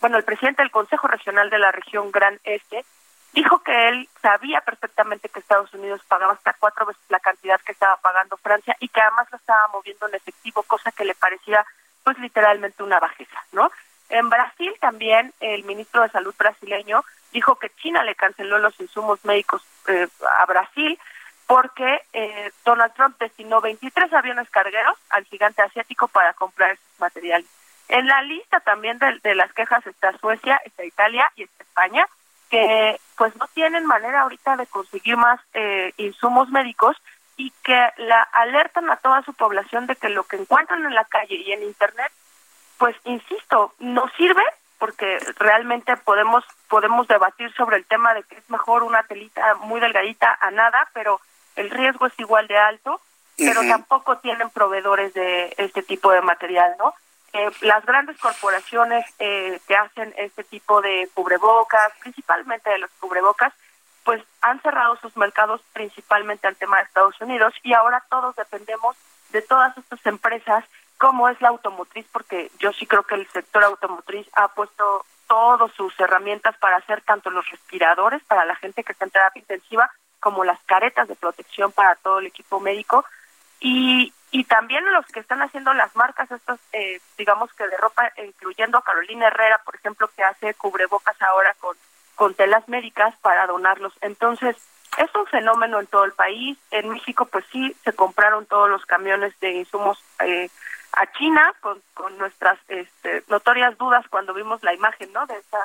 bueno, el presidente del Consejo Regional de la región Gran Este, dijo que él sabía perfectamente que Estados Unidos pagaba hasta cuatro veces la cantidad que estaba pagando Francia y que además lo estaba moviendo en efectivo, cosa que le parecía pues literalmente una bajeza, ¿no? En Brasil también el ministro de Salud brasileño dijo que China le canceló los insumos médicos eh, a Brasil porque eh, Donald Trump destinó 23 aviones cargueros al gigante asiático para comprar esos materiales. En la lista también de, de las quejas está Suecia, está Italia y está España, que pues no tienen manera ahorita de conseguir más eh, insumos médicos y que la alertan a toda su población de que lo que encuentran en la calle y en internet pues insisto no sirve porque realmente podemos podemos debatir sobre el tema de que es mejor una telita muy delgadita a nada pero el riesgo es igual de alto pero tampoco tienen proveedores de este tipo de material no eh, las grandes corporaciones eh, que hacen este tipo de cubrebocas, principalmente de los cubrebocas, pues han cerrado sus mercados principalmente al tema de Estados Unidos y ahora todos dependemos de todas estas empresas como es la automotriz, porque yo sí creo que el sector automotriz ha puesto todas sus herramientas para hacer tanto los respiradores para la gente que está en terapia intensiva como las caretas de protección para todo el equipo médico. Y, y también los que están haciendo las marcas estas eh, digamos que de ropa incluyendo a Carolina Herrera por ejemplo que hace cubrebocas ahora con con telas médicas para donarlos. Entonces es un fenómeno en todo el país. En México pues sí se compraron todos los camiones de insumos eh, a China con, con nuestras este, notorias dudas cuando vimos la imagen no de esa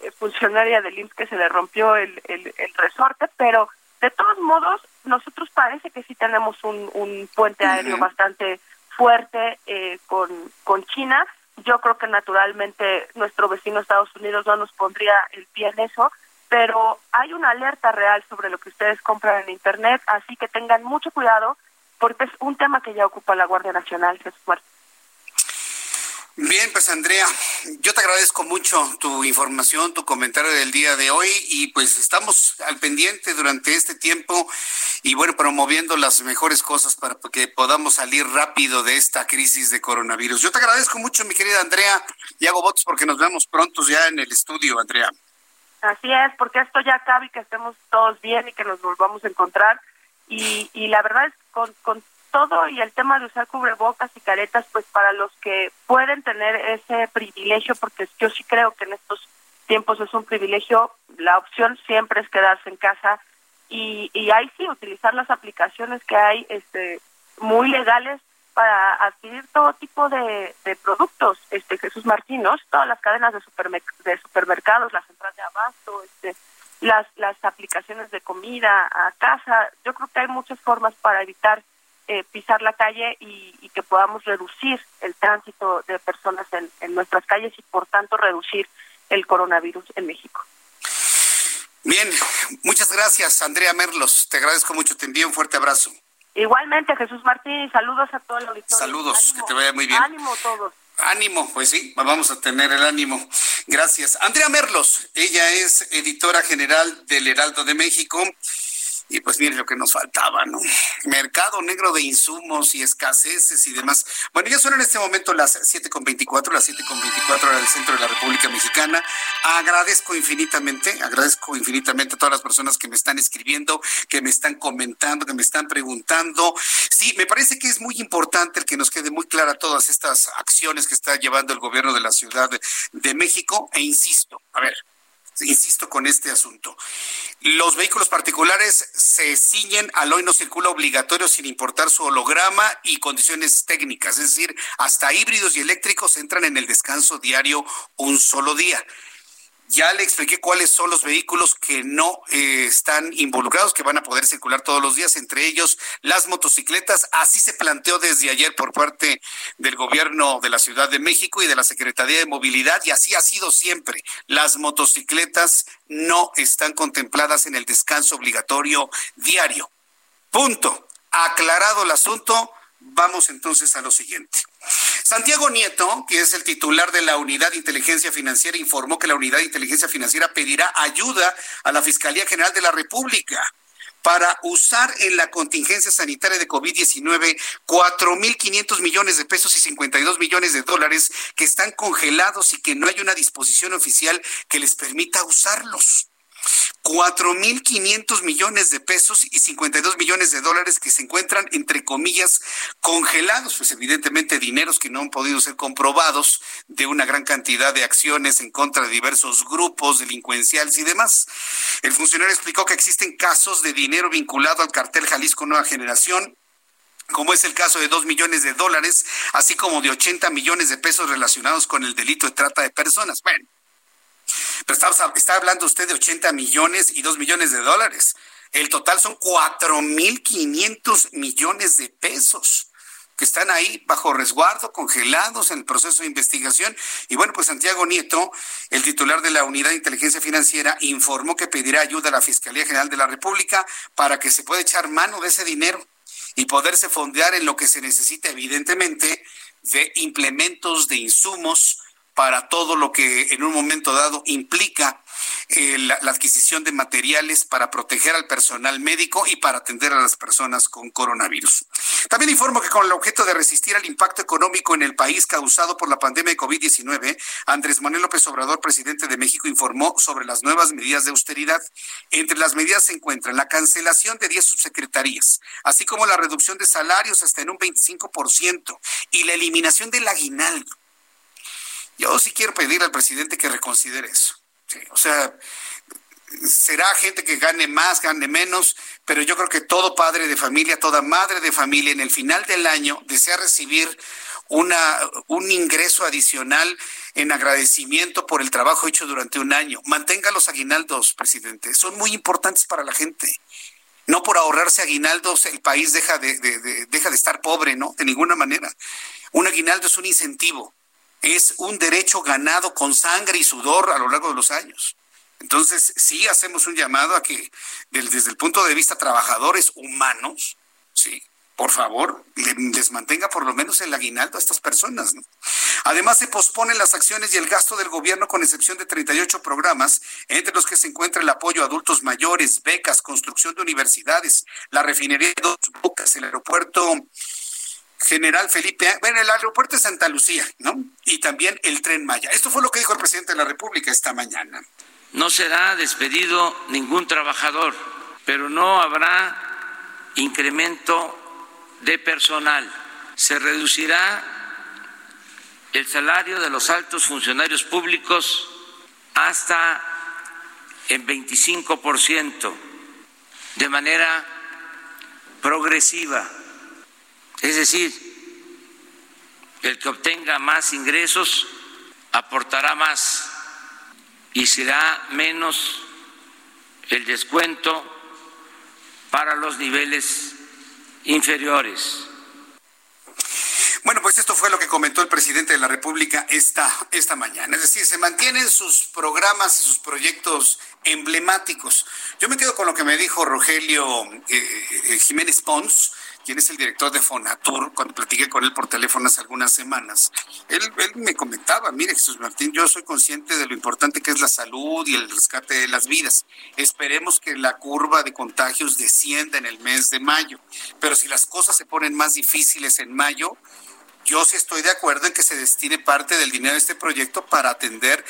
eh, funcionaria del IMSS que se le rompió el, el, el resorte pero de todos modos, nosotros parece que sí tenemos un, un puente aéreo bastante fuerte eh, con, con China. Yo creo que naturalmente nuestro vecino Estados Unidos no nos pondría el pie en eso, pero hay una alerta real sobre lo que ustedes compran en Internet, así que tengan mucho cuidado porque es un tema que ya ocupa la Guardia Nacional, Jesús Bien, pues Andrea, yo te agradezco mucho tu información, tu comentario del día de hoy y pues estamos al pendiente durante este tiempo y bueno, promoviendo las mejores cosas para que podamos salir rápido de esta crisis de coronavirus. Yo te agradezco mucho, mi querida Andrea, y hago votos porque nos vemos pronto ya en el estudio, Andrea. Así es, porque esto ya acabe y que estemos todos bien y que nos volvamos a encontrar. Y, y la verdad es con, con todo y el tema de usar cubrebocas y caretas, pues para los que pueden tener ese privilegio, porque yo sí creo que en estos tiempos es un privilegio, la opción siempre es quedarse en casa y, y ahí sí utilizar las aplicaciones que hay este muy legales para adquirir todo tipo de, productos, este Jesús Martínez, todas las cadenas de, de supermercados, las entradas de abasto, este las las aplicaciones de comida a casa, yo creo que hay muchas formas para evitar eh, pisar la calle y, que podamos reducir el tránsito de personas en, nuestras calles y por tanto reducir el coronavirus en México. Bien, muchas gracias Andrea Merlos, te agradezco mucho, te envío un fuerte abrazo. Igualmente Jesús Martín, saludos a todo el auditorio. Saludos, que te vaya muy bien. Ánimo todos. Ánimo, pues sí, vamos a tener el ánimo. Gracias. Andrea Merlos, ella es editora general del Heraldo de México y pues miren lo que nos faltaba, ¿no? Mercado negro de insumos y escaseces y demás. Bueno, ya son en este momento las 7.24, las 7.24 hora del centro de la República Mexicana. Agradezco infinitamente, agradezco infinitamente a todas las personas que me están escribiendo, que me están comentando, que me están preguntando. Sí, me parece que es muy importante el que nos quede muy clara todas estas acciones que está llevando el gobierno de la Ciudad de México. E insisto, a ver, insisto con este asunto. Los vehículos particulares se ciñen al hoy no circula obligatorio sin importar su holograma y condiciones técnicas, es decir, hasta híbridos y eléctricos entran en el descanso diario un solo día. Ya le expliqué cuáles son los vehículos que no eh, están involucrados, que van a poder circular todos los días, entre ellos las motocicletas. Así se planteó desde ayer por parte del gobierno de la Ciudad de México y de la Secretaría de Movilidad, y así ha sido siempre. Las motocicletas no están contempladas en el descanso obligatorio diario. Punto. Aclarado el asunto, vamos entonces a lo siguiente. Santiago Nieto, que es el titular de la Unidad de Inteligencia Financiera, informó que la Unidad de Inteligencia Financiera pedirá ayuda a la Fiscalía General de la República para usar en la contingencia sanitaria de COVID-19 4.500 millones de pesos y 52 millones de dólares que están congelados y que no hay una disposición oficial que les permita usarlos. 4.500 millones de pesos y 52 millones de dólares que se encuentran, entre comillas, congelados, pues evidentemente dineros que no han podido ser comprobados de una gran cantidad de acciones en contra de diversos grupos delincuenciales y demás. El funcionario explicó que existen casos de dinero vinculado al cartel Jalisco Nueva Generación, como es el caso de dos millones de dólares, así como de 80 millones de pesos relacionados con el delito de trata de personas. Bueno, pero está, hablando usted de 80 millones y 2 millones de dólares. El total son 4.500 millones de pesos que están ahí bajo resguardo, congelados en el proceso de investigación. Y bueno, pues Santiago Nieto, el titular de la Unidad de Inteligencia Financiera, informó que pedirá ayuda a la Fiscalía General de la República para que se pueda echar mano de ese dinero y poderse fondear en lo que se necesita, evidentemente, de implementos, de insumos, para todo lo que en un momento dado implica eh, la, adquisición de materiales para proteger al personal médico y para atender a las personas con coronavirus. También informo que con el objeto de resistir al impacto económico en el país causado por la pandemia de COVID-19, Andrés Manuel López Obrador, presidente de México, informó sobre las nuevas medidas de austeridad. Entre las medidas se encuentran la cancelación de 10 subsecretarías, así como la reducción de salarios hasta en un 25% y la eliminación del aguinaldo. Yo sí quiero pedir al presidente que reconsidere eso. o sea, será gente que gane más, gane menos, pero yo creo que todo padre de familia, toda madre de familia en el final del año desea recibir una, un ingreso adicional en agradecimiento por el trabajo hecho durante un año. Mantenga los aguinaldos, presidente. Son muy importantes para la gente. No por ahorrarse aguinaldos el país deja de, deja de estar pobre, ¿no? De ninguna manera. Un aguinaldo es un incentivo es un derecho ganado con sangre y sudor a lo largo de los años. Entonces, sí hacemos un llamado a que desde el punto de vista trabajadores humanos, sí, por favor, les mantenga por lo menos el aguinaldo a estas personas. Además, se posponen las acciones y el gasto del gobierno con excepción de 38 programas, entre los que se encuentra el apoyo a adultos mayores, becas, construcción de universidades, la refinería de Dos Bocas, el aeropuerto General Felipe, bueno, el aeropuerto de Santa Lucía, ¿no? Y también el tren Maya. Esto fue lo que dijo el presidente de la República esta mañana. No será despedido ningún trabajador, pero no habrá incremento de personal. Se reducirá el salario de los altos funcionarios públicos hasta en 25% de manera progresiva. Es decir, el que obtenga más ingresos aportará más y será menos el descuento para los niveles inferiores. Bueno, pues esto fue lo que comentó el presidente de la República esta, esta mañana. Es decir, se mantienen sus programas y sus proyectos emblemáticos. Yo me quedo con lo que me dijo Rogelio eh, eh, Jiménez Pons, quien es el director de Fonatur, cuando platiqué con él por teléfono hace algunas semanas, él, él, me comentaba, mire Jesús Martín, yo soy consciente de lo importante que es la salud y el rescate de las vidas. Esperemos que la curva de contagios descienda en el mes de mayo, pero si las cosas se ponen más difíciles en mayo, yo sí estoy de acuerdo en que se destine parte del dinero de este proyecto para atender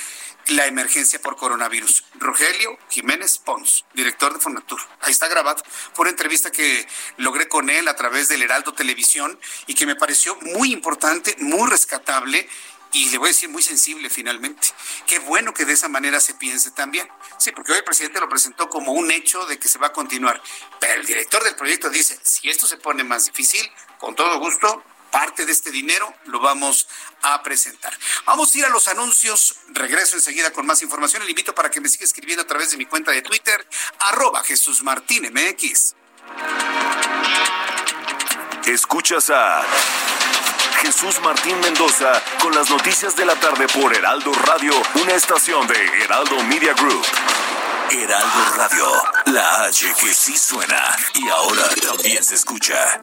la emergencia por coronavirus. Rogelio Jiménez Pons, director de Fonatur. Ahí está grabado. Fue una entrevista que logré con él a través del Heraldo Televisión y que me pareció muy importante, muy rescatable y le voy a decir muy sensible finalmente. Qué bueno que de esa manera se piense también. Sí, porque hoy el presidente lo presentó como un hecho de que se va a continuar. Pero el director del proyecto dice, si esto se pone más difícil, con todo gusto, parte de este dinero lo vamos a presentar. Vamos a ir a los anuncios. Regreso enseguida con más información. Le invito para que me siga escribiendo a través de mi cuenta de Twitter, arroba Jesús Martín MX. Escuchas a Jesús Martín Mendoza con las noticias de la tarde por Heraldo Radio, una estación de Heraldo Media Group. Heraldo Radio, la H que sí suena y ahora también se escucha.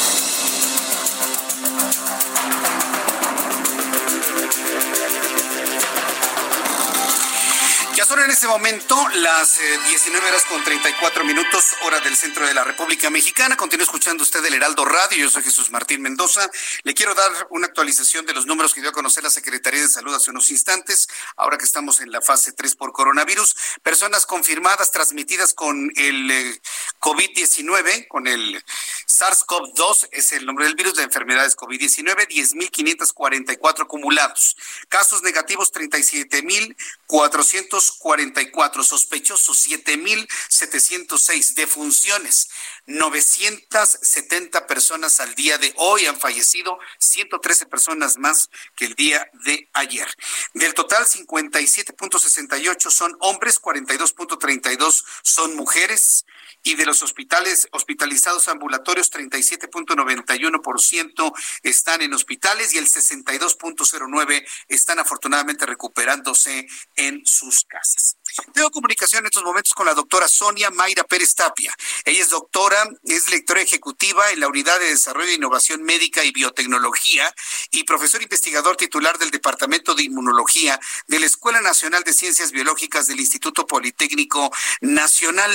Ya son en este momento las 19 horas con 34 minutos, hora del centro de la República Mexicana. Continúa escuchando usted el Heraldo Radio. Yo soy Jesús Martín Mendoza. Le quiero dar una actualización de los números que dio a conocer la Secretaría de Salud hace unos instantes, ahora que estamos en la fase 3 por coronavirus. Personas confirmadas transmitidas con el COVID-19, con el SARS-CoV-2, es el nombre del virus de enfermedades COVID-19, 10.544 acumulados. Casos negativos, 37.400 44 sospechosos, 7.706 defunciones, 970 personas al día de hoy han fallecido, 113 personas más que el día de ayer. Del total, 57.68 son hombres, 42.32 son mujeres y de los hospitales hospitalizados ambulatorios 37.91% están en hospitales y el 62.09 están afortunadamente recuperándose en sus casas. Tengo comunicación en estos momentos con la doctora Sonia Mayra Pérez Tapia. Ella es doctora, es lectora ejecutiva en la Unidad de Desarrollo de Innovación Médica y Biotecnología y profesor investigador titular del Departamento de Inmunología de la Escuela Nacional de Ciencias Biológicas del Instituto Politécnico Nacional.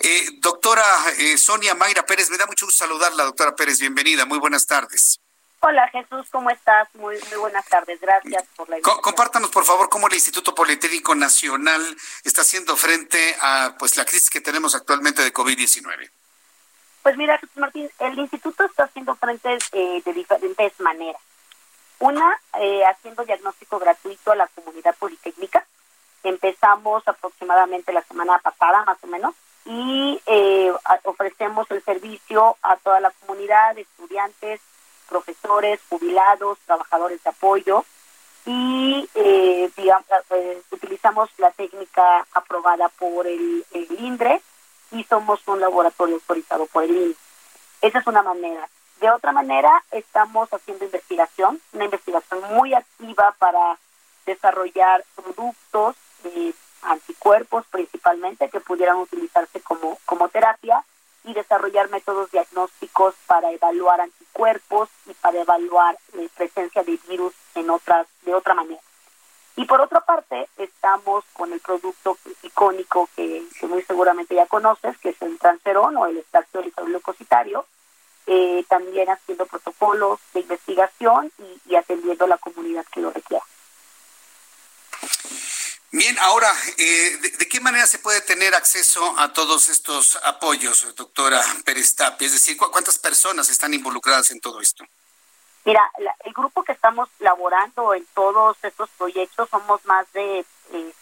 Eh, doctora eh, Sonia Mayra Pérez, me da mucho gusto saludarla, doctora Pérez. Bienvenida, muy buenas tardes. Hola Jesús, ¿cómo estás? Muy, muy buenas tardes, gracias por la invitación. Compártanos por favor cómo el Instituto Politécnico Nacional está haciendo frente a pues la crisis que tenemos actualmente de COVID-19. Pues mira, Jesús Martín, el instituto está haciendo frente eh, de diferentes maneras. Una, eh, haciendo diagnóstico gratuito a la comunidad politécnica. Empezamos aproximadamente la semana pasada, más o menos, y eh, ofrecemos el servicio a toda la comunidad, estudiantes, profesores, jubilados, trabajadores de apoyo y eh, digamos, eh, utilizamos la técnica aprobada por el, el, INDRE y somos un laboratorio autorizado por el INDRE. Esa es una manera. De otra manera, estamos haciendo investigación, una investigación muy activa para desarrollar productos, eh, anticuerpos principalmente, que pudieran utilizarse como, como terapia y desarrollar métodos diagnósticos para evaluar anticuerpos y para evaluar la presencia de virus en otras de otra manera. Y por otra parte, estamos con el producto icónico que, muy seguramente ya conoces, que es el transferón o el extracto glucositario, eh, también haciendo protocolos de investigación y, y atendiendo a la comunidad que lo requiera. Bien, ahora, eh, ¿de, qué manera se puede tener acceso a todos estos apoyos, doctora Pérez Tapia? Es decir, ¿cuántas personas están involucradas en todo esto? Mira, el grupo que estamos laborando en todos estos proyectos somos más de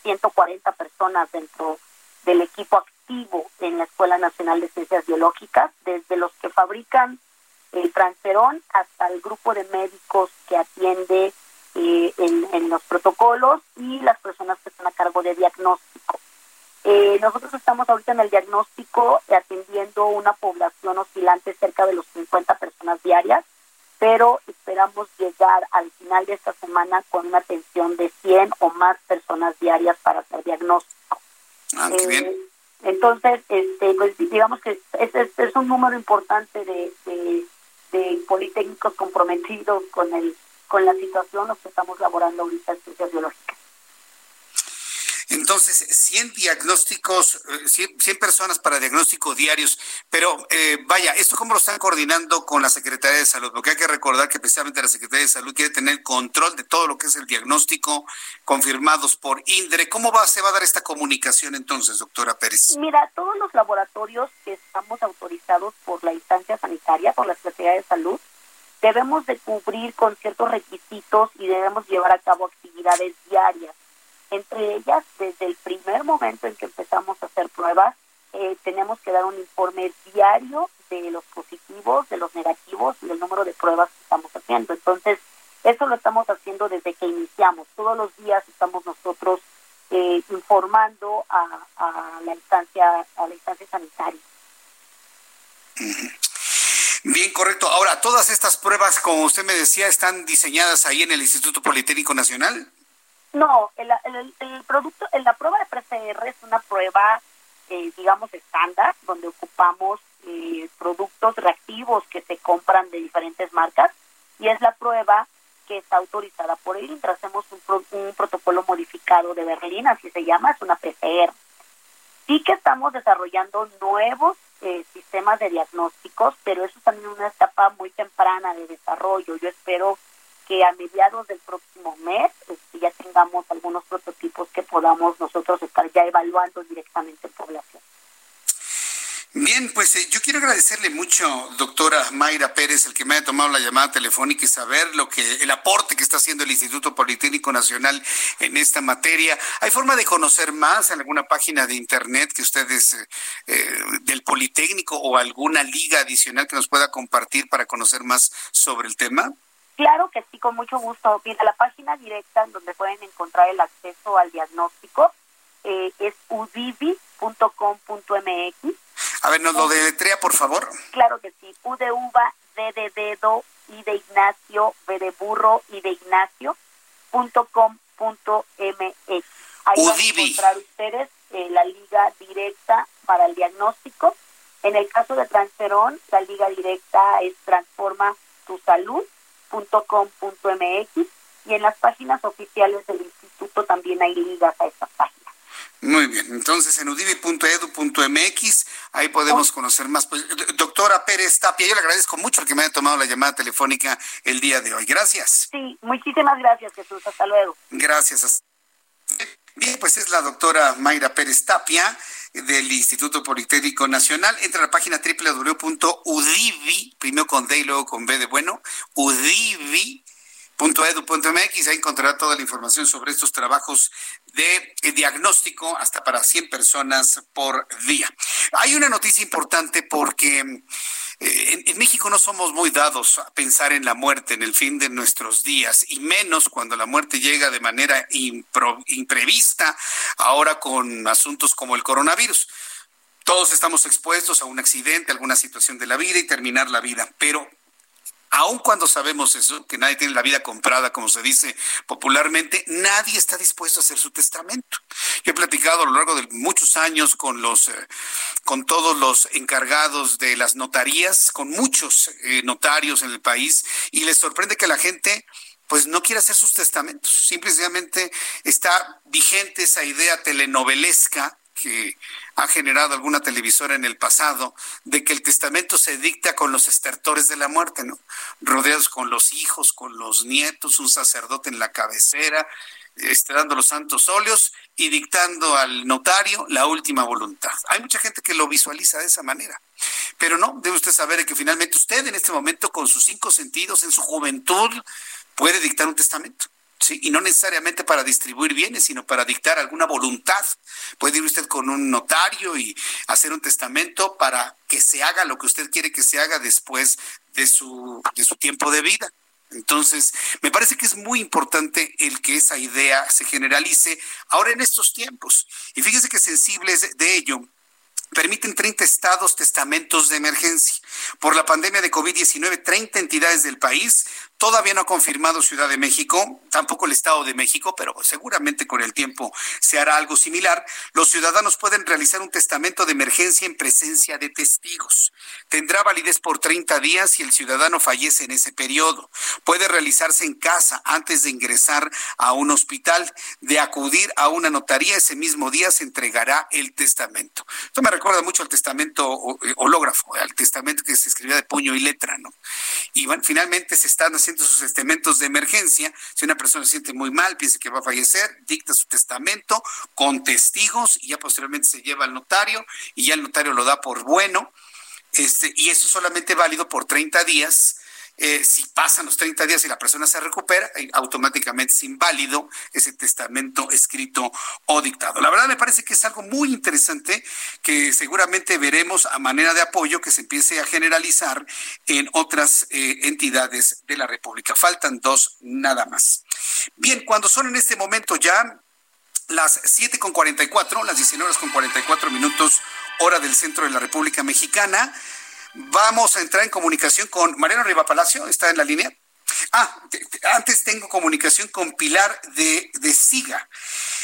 140 eh, personas dentro del equipo activo en la Escuela Nacional de Ciencias Biológicas, desde los que fabrican el transferón hasta el grupo de médicos que atiende eh, en, los protocolos y las personas que están a cargo de diagnóstico. Eh, nosotros estamos ahorita en el diagnóstico atendiendo una población oscilante cerca de los 50 personas diarias, pero esperamos llegar al final de esta semana con una atención de 100 o más personas diarias para hacer diagnóstico. Ah, qué bien. Eh, entonces, este, pues, digamos que es, es, un número importante de, de, de politécnicos comprometidos con el con la situación los que estamos laborando ahorita en ciencias biológicas. Entonces, 100 diagnósticos, 100, eh, personas para diagnóstico diarios, pero eh, vaya, ¿esto cómo lo están coordinando con la Secretaría de Salud? Porque hay que recordar que precisamente la Secretaría de Salud quiere tener control de todo lo que es el diagnóstico confirmados por INDRE. ¿Cómo va, se va a dar esta comunicación entonces, doctora Pérez? Mira, todos los laboratorios que estamos autorizados por la instancia sanitaria, por la Secretaría de Salud, debemos de cubrir con ciertos requisitos y debemos llevar a cabo actividades diarias. Entre ellas, desde el primer momento en que empezamos a hacer pruebas, eh, tenemos que dar un informe diario de los positivos, de los negativos y del número de pruebas que estamos haciendo. Entonces, eso lo estamos haciendo desde que iniciamos. Todos los días estamos nosotros eh, informando a, la instancia a la instancia sanitaria. Bien, correcto. Ahora, todas estas pruebas, como usted me decía, están diseñadas ahí en el Instituto Politécnico Nacional. No, el, producto, la prueba de PCR es una prueba, eh, digamos, estándar, donde ocupamos eh, productos reactivos que se compran de diferentes marcas y es la prueba que está autorizada por el INTRA. Hacemos un, un protocolo modificado de Berlín, así se llama, es una PCR. Sí que estamos desarrollando nuevos eh, sistemas de diagnósticos, pero eso también es una etapa muy temprana de desarrollo. Yo espero que a mediados del próximo mes este, ya tengamos algunos prototipos que podamos nosotros estar ya evaluando directamente en población. Bien, pues eh, yo quiero agradecerle mucho, doctora Mayra Pérez, el que me haya tomado la llamada telefónica y saber lo que el aporte que está haciendo el Instituto Politécnico Nacional en esta materia. ¿Hay forma de conocer más en alguna página de internet que ustedes eh, eh, del Politécnico o alguna liga adicional que nos pueda compartir para conocer más sobre el tema? Claro que sí, con mucho gusto. Mira, la página directa en donde pueden encontrar el acceso al diagnóstico es udivi.com.mx a ver, ¿nos lo deletrea, por favor? Claro que sí. U de uva, D de dedo, I de Ignacio, B de burro, I de Ignacio, punto com punto mx. Ahí van a encontrar ustedes eh, la liga directa para el diagnóstico. En el caso de Transferón, la liga directa es transforma tu salud punto com punto mx y en las páginas oficiales del instituto también hay ligas a esta página. Muy bien, entonces en udivi.edu.mx, ahí podemos conocer más. Pues, doctora Pérez Tapia, yo le agradezco mucho que me haya tomado la llamada telefónica el día de hoy. Gracias. Sí, muchísimas gracias, Jesús. Hasta luego. Gracias. Bien, pues es la doctora Mayra Pérez Tapia del Instituto Politécnico Nacional. Entra a la página www.udivi, primero con D y luego con B de bueno, udivi .edu.mx, ahí encontrará toda la información sobre estos trabajos de eh, diagnóstico hasta para 100 personas por día. Hay una noticia importante porque eh, en, México no somos muy dados a pensar en la muerte, en el fin de nuestros días, y menos cuando la muerte llega de manera imprevista, ahora con asuntos como el coronavirus. Todos estamos expuestos a un accidente, a alguna situación de la vida y terminar la vida, pero aun cuando sabemos eso, que nadie tiene la vida comprada, como se dice popularmente, nadie está dispuesto a hacer su testamento. Yo he platicado a lo largo de muchos años con los, eh, con todos los encargados de las notarías, con muchos eh, notarios en el país, y les sorprende que la gente pues no quiere hacer sus testamentos. Simplemente está vigente esa idea telenovelesca que ha generado alguna televisora en el pasado, de que el testamento se dicta con los estertores de la muerte, ¿no? Rodeados con los hijos, con los nietos, un sacerdote en la cabecera, este, dando los santos óleos y dictando al notario la última voluntad. Hay mucha gente que lo visualiza de esa manera. Pero no, debe usted saber que finalmente usted en este momento, con sus cinco sentidos, en su juventud, puede dictar un testamento. ¿Sí? y no necesariamente para distribuir bienes, sino para dictar alguna voluntad. Puede ir usted con un notario y hacer un testamento para que se haga lo que usted quiere que se haga después de su, de su tiempo de vida. Entonces, me parece que es muy importante el que esa idea se generalice ahora en estos tiempos. Y fíjese que sensibles de ello, permiten 30 estados testamentos de emergencia. Por la pandemia de COVID-19, 30 entidades del país Todavía no ha confirmado Ciudad de México, tampoco el Estado de México, pero seguramente con el tiempo se hará algo similar. Los ciudadanos pueden realizar un testamento de emergencia en presencia de testigos. Tendrá validez por 30 días si el ciudadano fallece en ese periodo. Puede realizarse en casa antes de ingresar a un hospital. De acudir a una notaría ese mismo día se entregará el testamento. Esto me recuerda mucho al testamento eh, hológrafo, al testamento que se escribía de puño y letra, ¿no? Y bueno, finalmente se están haciendo sus testamentos de emergencia. Si una persona se siente muy mal, piensa que va a fallecer, dicta su testamento con testigos y ya posteriormente se lleva al notario y ya el notario lo da por bueno. Este, y eso es solamente válido por 30 días eh, si pasan los 30 días y la persona se recupera, eh, automáticamente es inválido ese testamento escrito o dictado. La verdad me parece que es algo muy interesante que seguramente veremos a manera de apoyo que se empiece a generalizar en otras eh, entidades de la República. Faltan dos nada más. Bien, cuando son en este momento ya las 7 con 44, las 19 horas con 44 minutos, hora del centro de la República Mexicana. Vamos a entrar en comunicación con Mariano Riva Palacio, está en la línea. Ah, antes tengo comunicación con Pilar de, de Siga.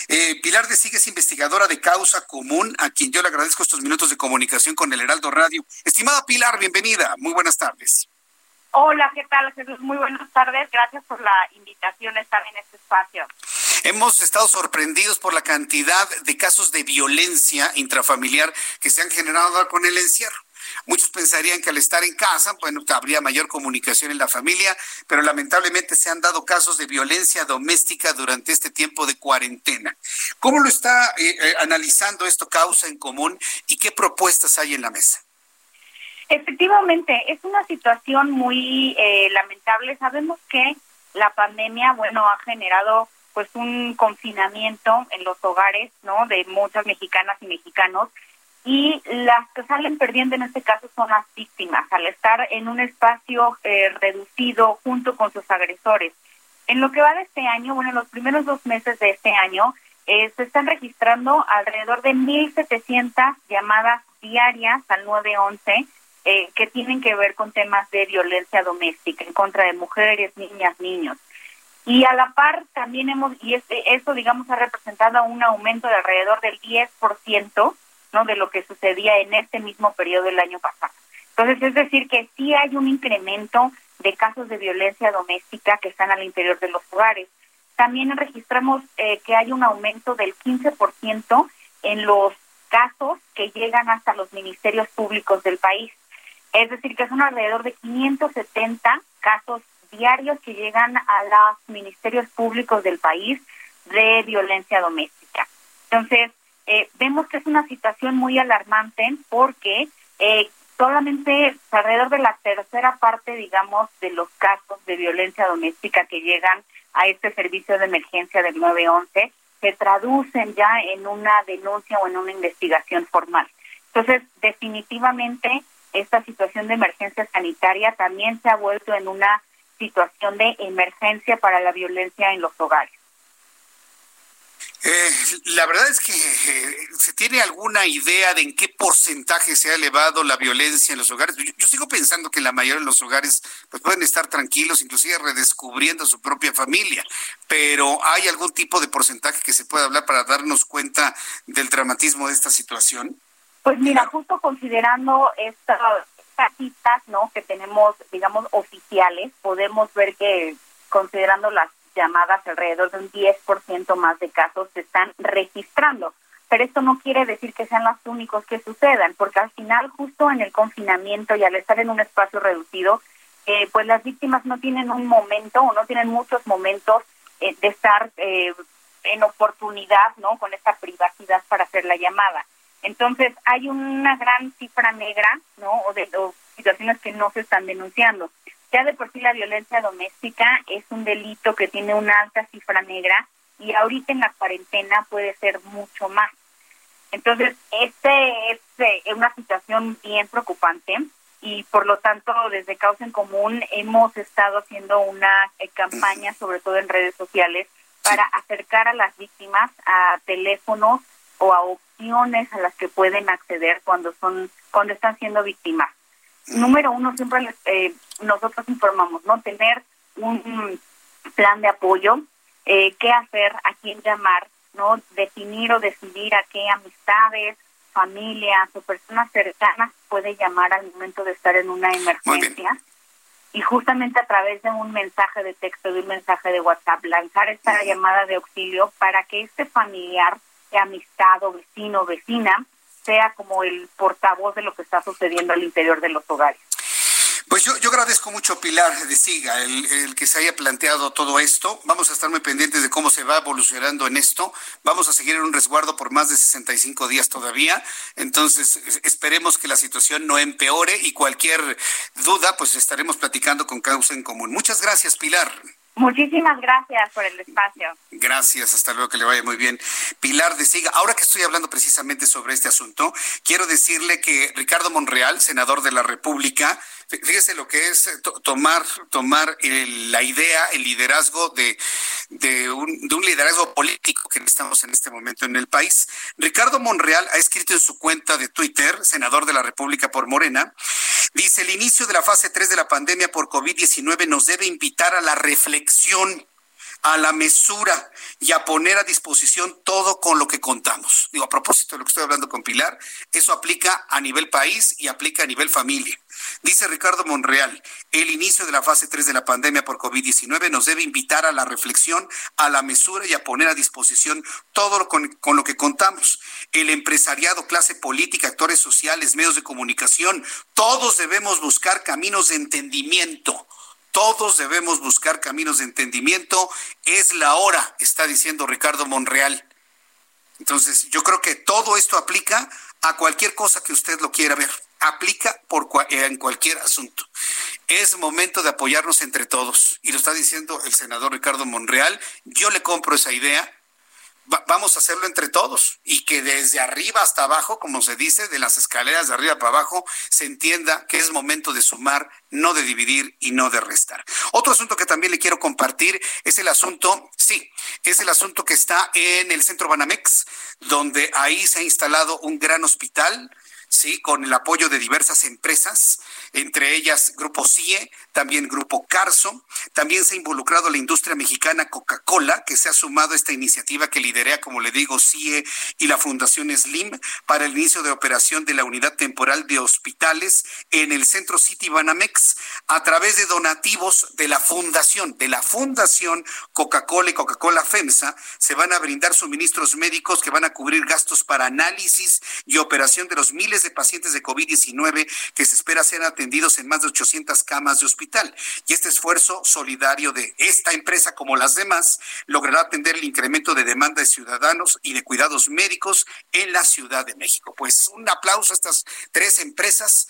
Eh, Pilar de Siga es investigadora de causa común, a quien yo le agradezco estos minutos de comunicación con el Heraldo Radio. Estimada Pilar, bienvenida. Muy buenas tardes. Hola, ¿qué tal, Jesús? Muy buenas tardes. Gracias por la invitación a estar en este espacio. Hemos estado sorprendidos por la cantidad de casos de violencia intrafamiliar que se han generado con el encierro. Muchos pensarían que al estar en casa, bueno, habría mayor comunicación en la familia, pero lamentablemente se han dado casos de violencia doméstica durante este tiempo de cuarentena. ¿Cómo lo está eh, eh, analizando esto causa en común y qué propuestas hay en la mesa? Efectivamente, es una situación muy eh, lamentable. Sabemos que la pandemia, bueno, ha generado pues un confinamiento en los hogares, ¿no? De muchas mexicanas y mexicanos y las que salen perdiendo en este caso son las víctimas al estar en un espacio eh, reducido junto con sus agresores. En lo que va de este año, bueno, en los primeros dos meses de este año, eh, se están registrando alrededor de 1.700 llamadas diarias al 911 eh, que tienen que ver con temas de violencia doméstica en contra de mujeres, niñas, niños. Y a la par también hemos, y este, eso digamos ha representado un aumento de alrededor del 10% ¿no? de lo que sucedía en este mismo periodo del año pasado. Entonces, es decir, que sí hay un incremento de casos de violencia doméstica que están al interior de los hogares. También registramos eh, que hay un aumento del 15% en los casos que llegan hasta los ministerios públicos del país. Es decir, que son alrededor de 570 casos diarios que llegan a los ministerios públicos del país de violencia doméstica. Entonces, eh, vemos que es una situación muy alarmante porque eh, solamente alrededor de la tercera parte, digamos, de los casos de violencia doméstica que llegan a este servicio de emergencia del 911 se traducen ya en una denuncia o en una investigación formal. Entonces, definitivamente, esta situación de emergencia sanitaria también se ha vuelto en una situación de emergencia para la violencia en los hogares. Eh, la verdad es que eh, se tiene alguna idea de en qué porcentaje se ha elevado la violencia en los hogares. Yo, sigo pensando que la mayoría de los hogares pues, pueden estar tranquilos, inclusive redescubriendo su propia familia, pero ¿hay algún tipo de porcentaje que se pueda hablar para darnos cuenta del dramatismo de esta situación? Pues mira, justo considerando estas citas, ¿no? Que tenemos, digamos, oficiales, podemos ver que considerando las llamadas, alrededor de un 10% más de casos se están registrando. Pero esto no quiere decir que sean los únicos que sucedan, porque al final, justo en el confinamiento y al estar en un espacio reducido, eh, pues las víctimas no tienen un momento o no tienen muchos momentos eh, de estar eh, en oportunidad, ¿no? Con esta privacidad para hacer la llamada. Entonces, hay una gran cifra negra, ¿no? O de o situaciones que no se están denunciando. Ya de por sí la violencia doméstica es un delito que tiene una alta cifra negra y ahorita en la cuarentena puede ser mucho más. Entonces, este es eh, una situación bien preocupante y por lo tanto desde Causa en Común hemos estado haciendo una eh, campaña, sobre todo en redes sociales, para acercar a las víctimas a teléfonos o a opciones a las que pueden acceder cuando son cuando están siendo víctimas número uno, siempre eh, nosotros informamos, ¿no? Tener un plan de apoyo, eh, qué hacer, a quién llamar, ¿no? Definir o decidir a qué amistades, familias o personas cercanas puede llamar al momento de estar en una emergencia. Y justamente a través de un mensaje de texto, de un mensaje de WhatsApp, lanzar esta llamada de auxilio para que este familiar, amistad o vecino o vecina, sea como el portavoz de lo que está sucediendo al interior de los hogares. Pues yo, yo agradezco mucho Pilar de Siga el, el, que se haya planteado todo esto. Vamos a estar muy pendientes de cómo se va evolucionando en esto. Vamos a seguir en un resguardo por más de 65 días todavía. Entonces, esperemos que la situación no empeore y cualquier duda, pues estaremos platicando con Causa en Común. Muchas gracias, Pilar. Muchísimas gracias por el espacio. Gracias, hasta luego, que le vaya muy bien. Pilar de Siga, ahora que estoy hablando precisamente sobre este asunto, quiero decirle que Ricardo Monreal, senador de la República, fíjese lo que es eh, tomar, tomar la idea, el liderazgo de, de, un, de un liderazgo político que estamos en este momento en el país. Ricardo Monreal ha escrito en su cuenta de Twitter, senador de la República por Morena, dice, el inicio de la fase 3 de la pandemia por COVID-19 nos debe invitar a la reflexión a la mesura y a poner a disposición todo con lo que contamos. Digo, a propósito de lo que estoy hablando con Pilar, eso aplica a nivel país y aplica a nivel familia. Dice Ricardo Monreal, el inicio de la fase 3 de la pandemia por COVID-19 nos debe invitar a la reflexión, a la mesura y a poner a disposición todo lo con, con lo que contamos. El empresariado, clase política, actores sociales, medios de comunicación, todos debemos buscar caminos de entendimiento todos debemos buscar caminos de entendimiento. Es la hora, está diciendo Ricardo Monreal. Entonces, yo creo que todo esto aplica a cualquier cosa que usted lo quiera ver. Aplica por en cualquier asunto. Es momento de apoyarnos entre todos. Y lo está diciendo el senador Ricardo Monreal. Yo le compro esa idea vamos a hacerlo entre todos y que desde arriba hasta abajo, como se dice, de las escaleras de arriba para abajo, se entienda que es momento de sumar, no de dividir y no de restar. Otro asunto que también le quiero compartir es el asunto, sí, es el asunto que está en el centro Banamex, donde ahí se ha instalado un gran hospital sí, con el apoyo de diversas empresas, entre ellas Grupo CIE, también Grupo Carso. También se ha involucrado la industria mexicana Coca-Cola, que se ha sumado a esta iniciativa que lidera, como le digo, CIE y la Fundación Slim para el inicio de operación de la unidad temporal de hospitales en el centro City Banamex a través de donativos de la fundación, de la Fundación Coca-Cola y Coca-Cola FEMSA, se van a brindar suministros médicos que van a cubrir gastos para análisis y operación de los miles de pacientes de COVID-19 que se espera sean atendidos en más de 800 camas de hospital. Y este esfuerzo solidario de esta empresa, como las demás, logrará atender el incremento de demanda de ciudadanos y de cuidados médicos en la Ciudad de México. Pues un aplauso a estas tres empresas,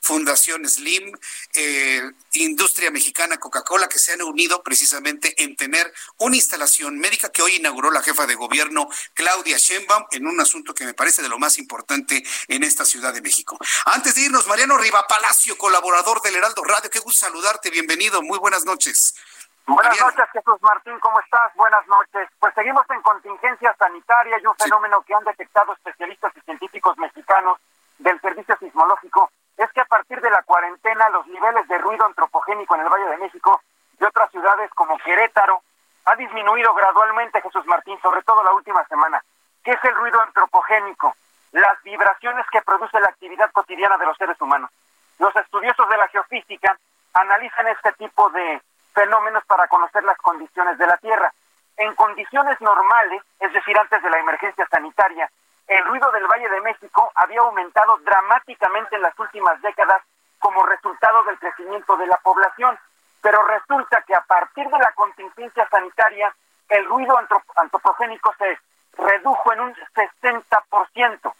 Fundación Slim, eh, Industria Mexicana Coca-Cola, que se han unido precisamente en tener una instalación médica que hoy inauguró la jefa de gobierno Claudia Sheinbaum en un asunto que me parece de lo más importante en esta Ciudad de México. Antes de irnos, Mariano Riva Palacio, colaborador del Heraldo Radio, qué gusto saludarte, bienvenido, muy buenas noches. Buenas noches, Jesús Martín, ¿cómo estás? Buenas noches. Pues seguimos en contingencia sanitaria y un fenómeno que han detectado especialistas y científicos mexicanos del Servicio Sismológico es que a partir de la cuarentena los niveles de ruido antropogénico en el Valle de México y otras ciudades como Querétaro ha disminuido gradualmente, Jesús Martín, sobre todo la última semana. ¿Qué es el ruido antropogénico? Las vibraciones que produce la actividad cotidiana de los seres humanos. Los estudiosos de la geofísica analizan este tipo de fenómenos para conocer las condiciones de la Tierra. En condiciones normales, es decir, antes de la emergencia sanitaria, el ruido del Valle de México había aumentado dramáticamente en las últimas décadas como resultado del crecimiento de la población. Pero resulta que a partir de la contingencia sanitaria, el ruido antropogénico se redujo en un 60%.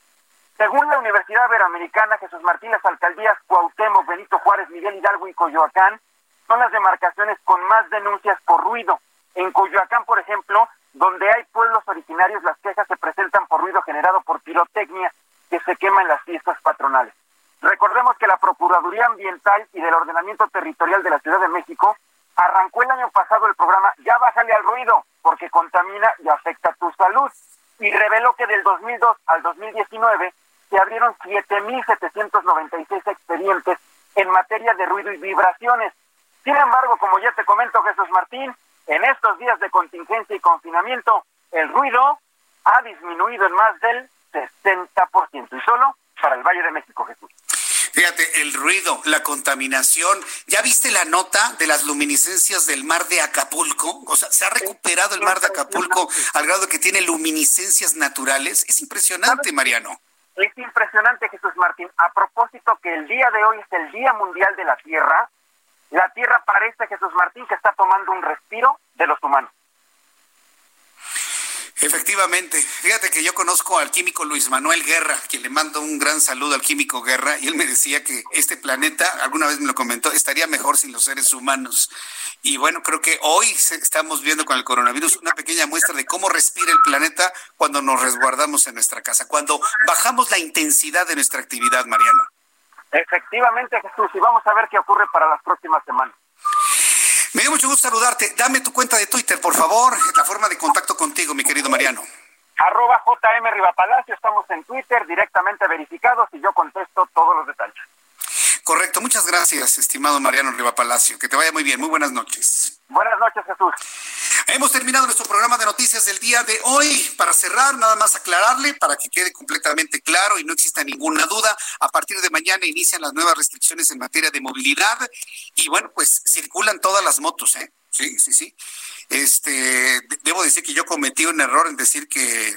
Según la Universidad Iberoamericana, Jesús Martín, las alcaldías Cuauhtémoc, Benito Juárez, Miguel Hidalgo y Coyoacán son las demarcaciones con más denuncias por ruido. En Coyoacán, por ejemplo, donde hay pueblos originarios, las quejas se presentan por ruido generado por pirotecnia que se quema en las fiestas patronales. Recordemos que la Procuraduría Ambiental y del Ordenamiento Territorial de la Ciudad de México arrancó el año pasado el programa Ya bájale al ruido, porque contamina y afecta tu salud, y reveló que del 2002 al 2019 se abrieron 7.796 expedientes en materia de ruido y vibraciones, sin embargo, como ya te comento, Jesús Martín, en estos días de contingencia y confinamiento, el ruido ha disminuido en más del 60%, y solo para el Valle de México, Jesús. Fíjate, el ruido, la contaminación. ¿Ya viste la nota de las luminiscencias del mar de Acapulco? O sea, se ha recuperado el mar de Acapulco al grado que tiene luminiscencias naturales. Es impresionante, Mariano. Es impresionante, Jesús Martín. A propósito que el día de hoy es el Día Mundial de la Tierra, la Tierra parece, Jesús Martín, que está tomando un respiro de los humanos. Efectivamente, fíjate que yo conozco al químico Luis Manuel Guerra, quien le mando un gran saludo al químico Guerra, y él me decía que este planeta, alguna vez me lo comentó, estaría mejor sin los seres humanos. Y bueno, creo que hoy estamos viendo con el coronavirus una pequeña muestra de cómo respira el planeta cuando nos resguardamos en nuestra casa, cuando bajamos la intensidad de nuestra actividad, Mariano. Efectivamente, Jesús, y vamos a ver qué ocurre para las próximas semanas. Me dio mucho gusto saludarte. Dame tu cuenta de Twitter, por favor, la forma de contacto contigo, mi querido Mariano. Arroba JM Rivapalacio, estamos en Twitter directamente verificados y yo contesto todos los detalles. Correcto, muchas gracias, estimado Mariano Riva Palacio. Que te vaya muy bien, muy buenas noches. Buenas noches, Jesús. Hemos terminado nuestro programa de noticias del día de hoy. Para cerrar, nada más aclararle, para que quede completamente claro y no exista ninguna duda, a partir de mañana inician las nuevas restricciones en materia de movilidad y bueno, pues circulan todas las motos, ¿eh? Sí, sí, sí. Este, debo decir que yo cometí un error en decir que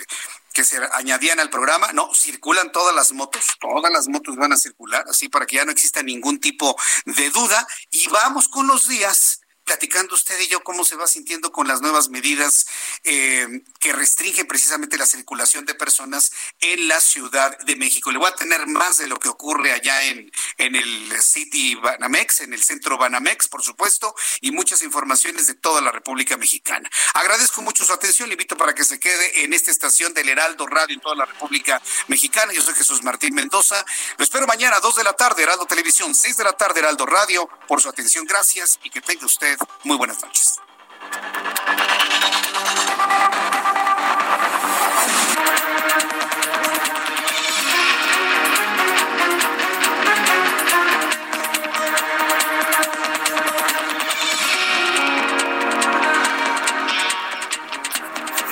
que se añadían al programa, no, circulan todas las motos, todas las motos van a circular, así para que ya no exista ningún tipo de duda. Y vamos con los días platicando usted y yo cómo se va sintiendo con las nuevas medidas eh, que restringen precisamente la circulación de personas en la Ciudad de México. Le voy a tener más de lo que ocurre allá en, en el City Banamex, en el centro Banamex, por supuesto, y muchas informaciones de toda la República Mexicana. Agradezco mucho su atención, le invito para que se quede en esta estación del Heraldo Radio en toda la República Mexicana. Yo soy Jesús Martín Mendoza. Lo espero mañana a 2 de la tarde, Heraldo Televisión, 6 de la tarde, Heraldo Radio. Por su atención, gracias y que tenga usted muy buenas noches.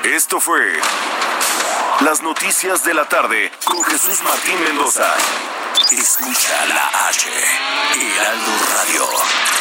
Esto fue Las Noticias de la Tarde con Jesús Martín Mendoza. Escucha la H, Heraldo Radio.